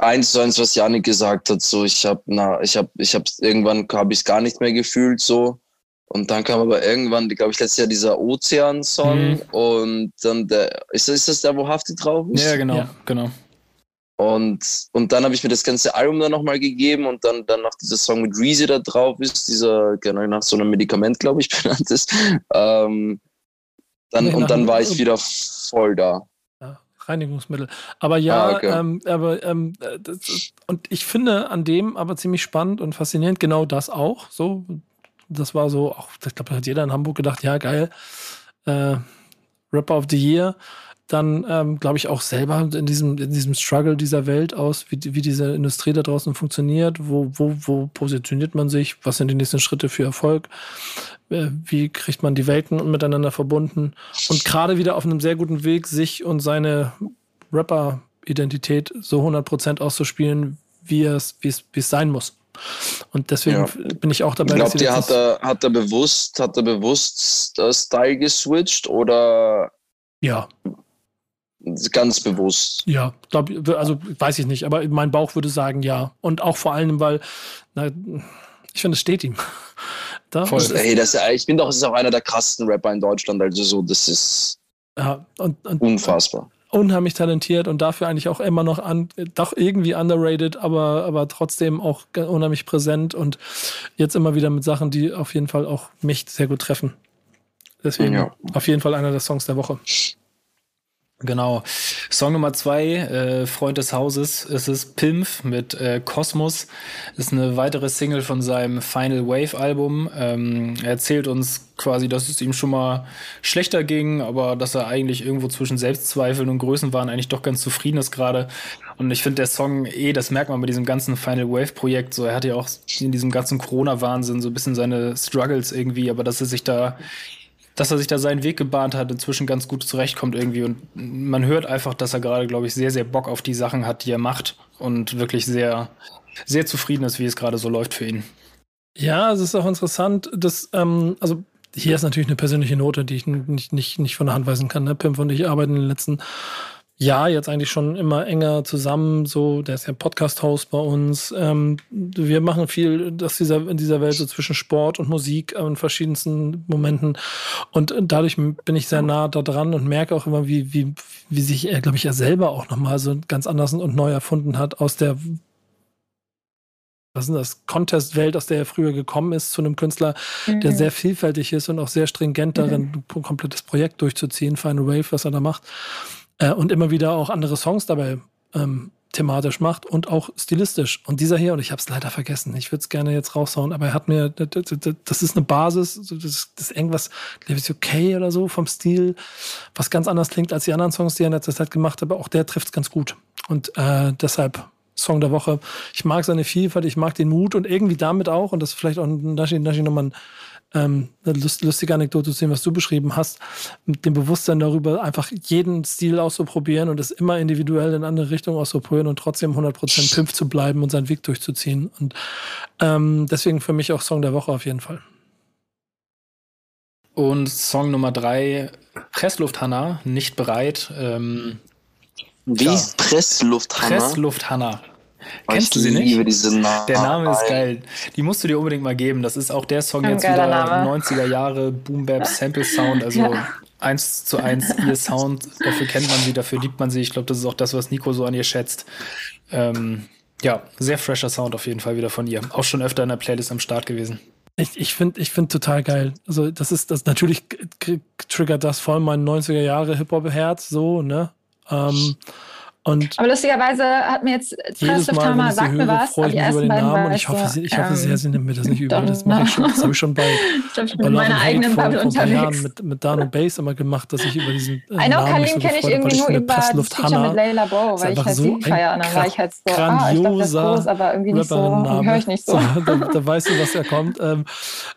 Eins zu eins, was Janik gesagt hat, so ich habe, na, ich habe, ich habe irgendwann habe ich es gar nicht mehr gefühlt, so und dann kam aber irgendwann, glaube ich, letztes Jahr dieser Ozean-Song mhm. und dann der, ist das, ist das der, wo Hafti drauf ist? Ja, genau, ja. genau. Und, und dann habe ich mir das ganze Album dann nochmal gegeben und dann, dann noch dieser Song mit Reezy da drauf ist, dieser, genau nach so einem Medikament, glaube ich, benannt ist. Ähm, dann, nee, und dann war ich wieder voll da. Reinigungsmittel. Aber ja, ah, okay. ähm, aber ähm, das, und ich finde an dem aber ziemlich spannend und faszinierend genau das auch. So, das war so, auch, ich glaube, da hat jeder in Hamburg gedacht, ja, geil. Äh, Rapper of the Year. Dann ähm, glaube ich auch selber in diesem, in diesem Struggle dieser Welt aus, wie, wie diese Industrie da draußen funktioniert, wo, wo, wo positioniert man sich, was sind die nächsten Schritte für Erfolg, äh, wie kriegt man die Welten miteinander verbunden und gerade wieder auf einem sehr guten Weg, sich und seine Rapper-Identität so 100% auszuspielen, wie es, wie es, wie es sein muss. Und deswegen ja. bin ich auch dabei. Glaubt ihr, hat er, hat er bewusst, hat er bewusst Style geswitcht oder? Ja. Ganz bewusst. Ja, glaub, also weiß ich nicht, aber mein Bauch würde sagen ja. Und auch vor allem, weil, na, ich finde, es steht ihm. Da, Voll. Das Ey, das, ich bin doch, es ist auch einer der krassesten Rapper in Deutschland, also so, das ist ja, und, und, unfassbar unheimlich talentiert und dafür eigentlich auch immer noch an, doch irgendwie underrated, aber, aber trotzdem auch unheimlich präsent und jetzt immer wieder mit Sachen, die auf jeden Fall auch mich sehr gut treffen. Deswegen ja. auf jeden Fall einer der Songs der Woche. Genau. Song Nummer zwei, äh, Freund des Hauses, es ist Pimp mit äh, Kosmos. Ist eine weitere Single von seinem Final Wave Album. Ähm, er erzählt uns quasi, dass es ihm schon mal schlechter ging, aber dass er eigentlich irgendwo zwischen Selbstzweifeln und Größenwahn eigentlich doch ganz zufrieden ist gerade. Und ich finde der Song eh, das merkt man bei diesem ganzen Final Wave Projekt, so er hat ja auch in diesem ganzen Corona-Wahnsinn so ein bisschen seine Struggles irgendwie, aber dass er sich da dass er sich da seinen Weg gebahnt hat, inzwischen ganz gut zurechtkommt irgendwie. Und man hört einfach, dass er gerade, glaube ich, sehr, sehr Bock auf die Sachen hat, die er macht und wirklich sehr, sehr zufrieden ist, wie es gerade so läuft für ihn. Ja, es ist auch interessant, dass, ähm, also hier ist natürlich eine persönliche Note, die ich nicht, nicht, nicht von der Hand weisen kann. Ne? Pimp und ich arbeiten in den letzten ja, jetzt eigentlich schon immer enger zusammen. So, der ist ja Podcast-Host bei uns. Ähm, wir machen viel dass dieser, in dieser Welt so zwischen Sport und Musik in verschiedensten Momenten. Und dadurch bin ich sehr nah da dran und merke auch immer, wie, wie, wie sich er, glaube ich, er selber auch nochmal so ganz anders und neu erfunden hat aus der was ist das, Contest-Welt, aus der er früher gekommen ist, zu einem Künstler, mhm. der sehr vielfältig ist und auch sehr stringent darin, mhm. ein komplettes Projekt durchzuziehen, Final Wave, was er da macht äh, und immer wieder auch andere Songs dabei ähm, thematisch macht und auch stilistisch. Und dieser hier, und ich habe es leider vergessen, ich würde es gerne jetzt raushauen, aber er hat mir, das ist eine Basis, das ist irgendwas, glaube ich, okay oder so vom Stil, was ganz anders klingt als die anderen Songs, die er in letzter Zeit gemacht hat, aber auch der trifft es ganz gut. Und äh, deshalb Song der Woche. Ich mag seine Vielfalt, ich mag den Mut und irgendwie damit auch, und das ist vielleicht auch ein Nashi, Nashi nochmal ein ähm, eine lustige Anekdote zu sehen, was du beschrieben hast, mit dem Bewusstsein darüber, einfach jeden Stil auszuprobieren und es immer individuell in andere Richtungen auszuprobieren und trotzdem 100% Pimp zu bleiben und seinen Weg durchzuziehen. Und ähm, deswegen für mich auch Song der Woche auf jeden Fall. Und Song Nummer drei, Pressluft Hanna, nicht bereit. Ähm, Wie? Ja. Pressluft Hanna? Pressluft Hanna. Kennst du sie nicht? Der Name ist geil. Die musst du dir unbedingt mal geben. Das ist auch der Song Ein jetzt wieder Name. 90er Jahre Boom Bap Sample Sound, also ja. eins zu eins ihr Sound. Dafür kennt man sie, dafür liebt man sie. Ich glaube, das ist auch das, was Nico so an ihr schätzt. Ähm, ja, sehr fresher Sound auf jeden Fall wieder von ihr. Auch schon öfter in der Playlist am Start gewesen. Ich, ich finde ich find total geil. Also, das ist, das natürlich triggert das voll mein 90er Jahre Hip-Hop-Herz, so, ne? Ähm, und aber lustigerweise hat mir jetzt Mal, wenn ich sie höre, was, freue ich mich über den Namen und ich hoffe, ich hoffe sehr, sie nimmt mir das nicht übel. Das mache ich schon, das habe ich schon bei, ich bei meiner eigenen Bubble unterwegs. Jahren mit, mit Dan und Bass immer gemacht, dass ich über diesen äh, I know, Namen so kenne ich irgendwie nur über das Feature mit Layla Bo, weil ich halt so sie feiere dann war ich halt so, ah, ich dachte, das ist groß, aber irgendwie nicht so, höre ich nicht so. da, weißt du, was da kommt. Ähm,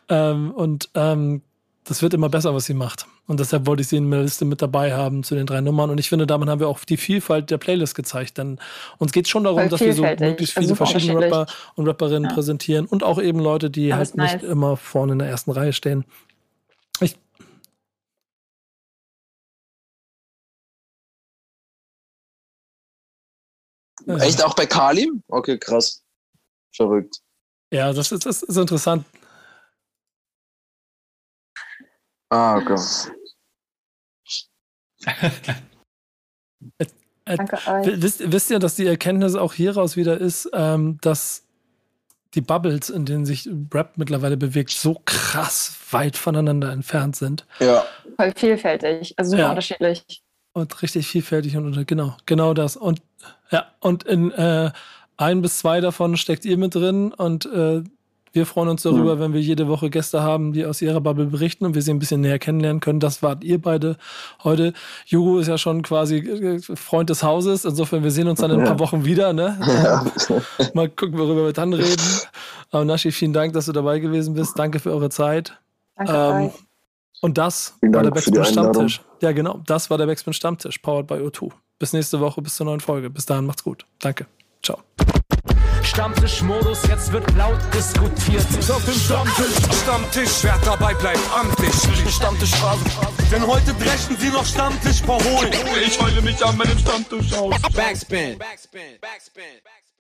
ähm, und ähm, das wird immer besser, was sie macht. Und deshalb wollte ich sie in der Liste mit dabei haben zu den drei Nummern. Und ich finde, damit haben wir auch die Vielfalt der Playlist gezeigt. Denn uns geht es schon darum, dass wir so möglichst viele verschiedene Rapper und Rapperinnen ja. präsentieren und auch eben Leute, die halt nicht nice. immer vorne in der ersten Reihe stehen. Ich Echt auch bei Kalim? Okay, krass. Verrückt. Ja, das ist, das ist interessant. Ah, okay. Danke euch. Wisst, wisst ihr, dass die Erkenntnis auch hieraus wieder ist, ähm, dass die Bubbles, in denen sich Rap mittlerweile bewegt, so krass weit voneinander entfernt sind. Ja. Voll vielfältig, also super ja. unterschiedlich. Und richtig vielfältig und genau, genau das. Und ja, und in äh, ein bis zwei davon steckt ihr mit drin und äh, wir freuen uns darüber, mhm. wenn wir jede Woche Gäste haben, die aus ihrer Bubble berichten und wir sie ein bisschen näher kennenlernen können. Das wart ihr beide heute. Jugo ist ja schon quasi äh, Freund des Hauses. Insofern, wir sehen uns dann in ein paar Wochen wieder. Ne? Ja. Mal gucken, worüber wir dann reden. Aber Nashi, vielen Dank, dass du dabei gewesen bist. Danke für eure Zeit. Danke ähm, und das war der Backspin Stammtisch. Ja, genau. Das war der Backspin Stammtisch, powered by O2. Bis nächste Woche, bis zur neuen Folge. Bis dahin, macht's gut. Danke. Ciao. Stammtischmodus, jetzt wird laut diskutiert. Auf dem Stammtisch, Stammtisch, wer dabei bleibt, am Tisch. Stammtisch Phase. Denn heute brechen sie noch Stammtisch verholen. Ich heule mich an meinem Stammtisch aus. Backspin. Backspin. Backspin. Backspin.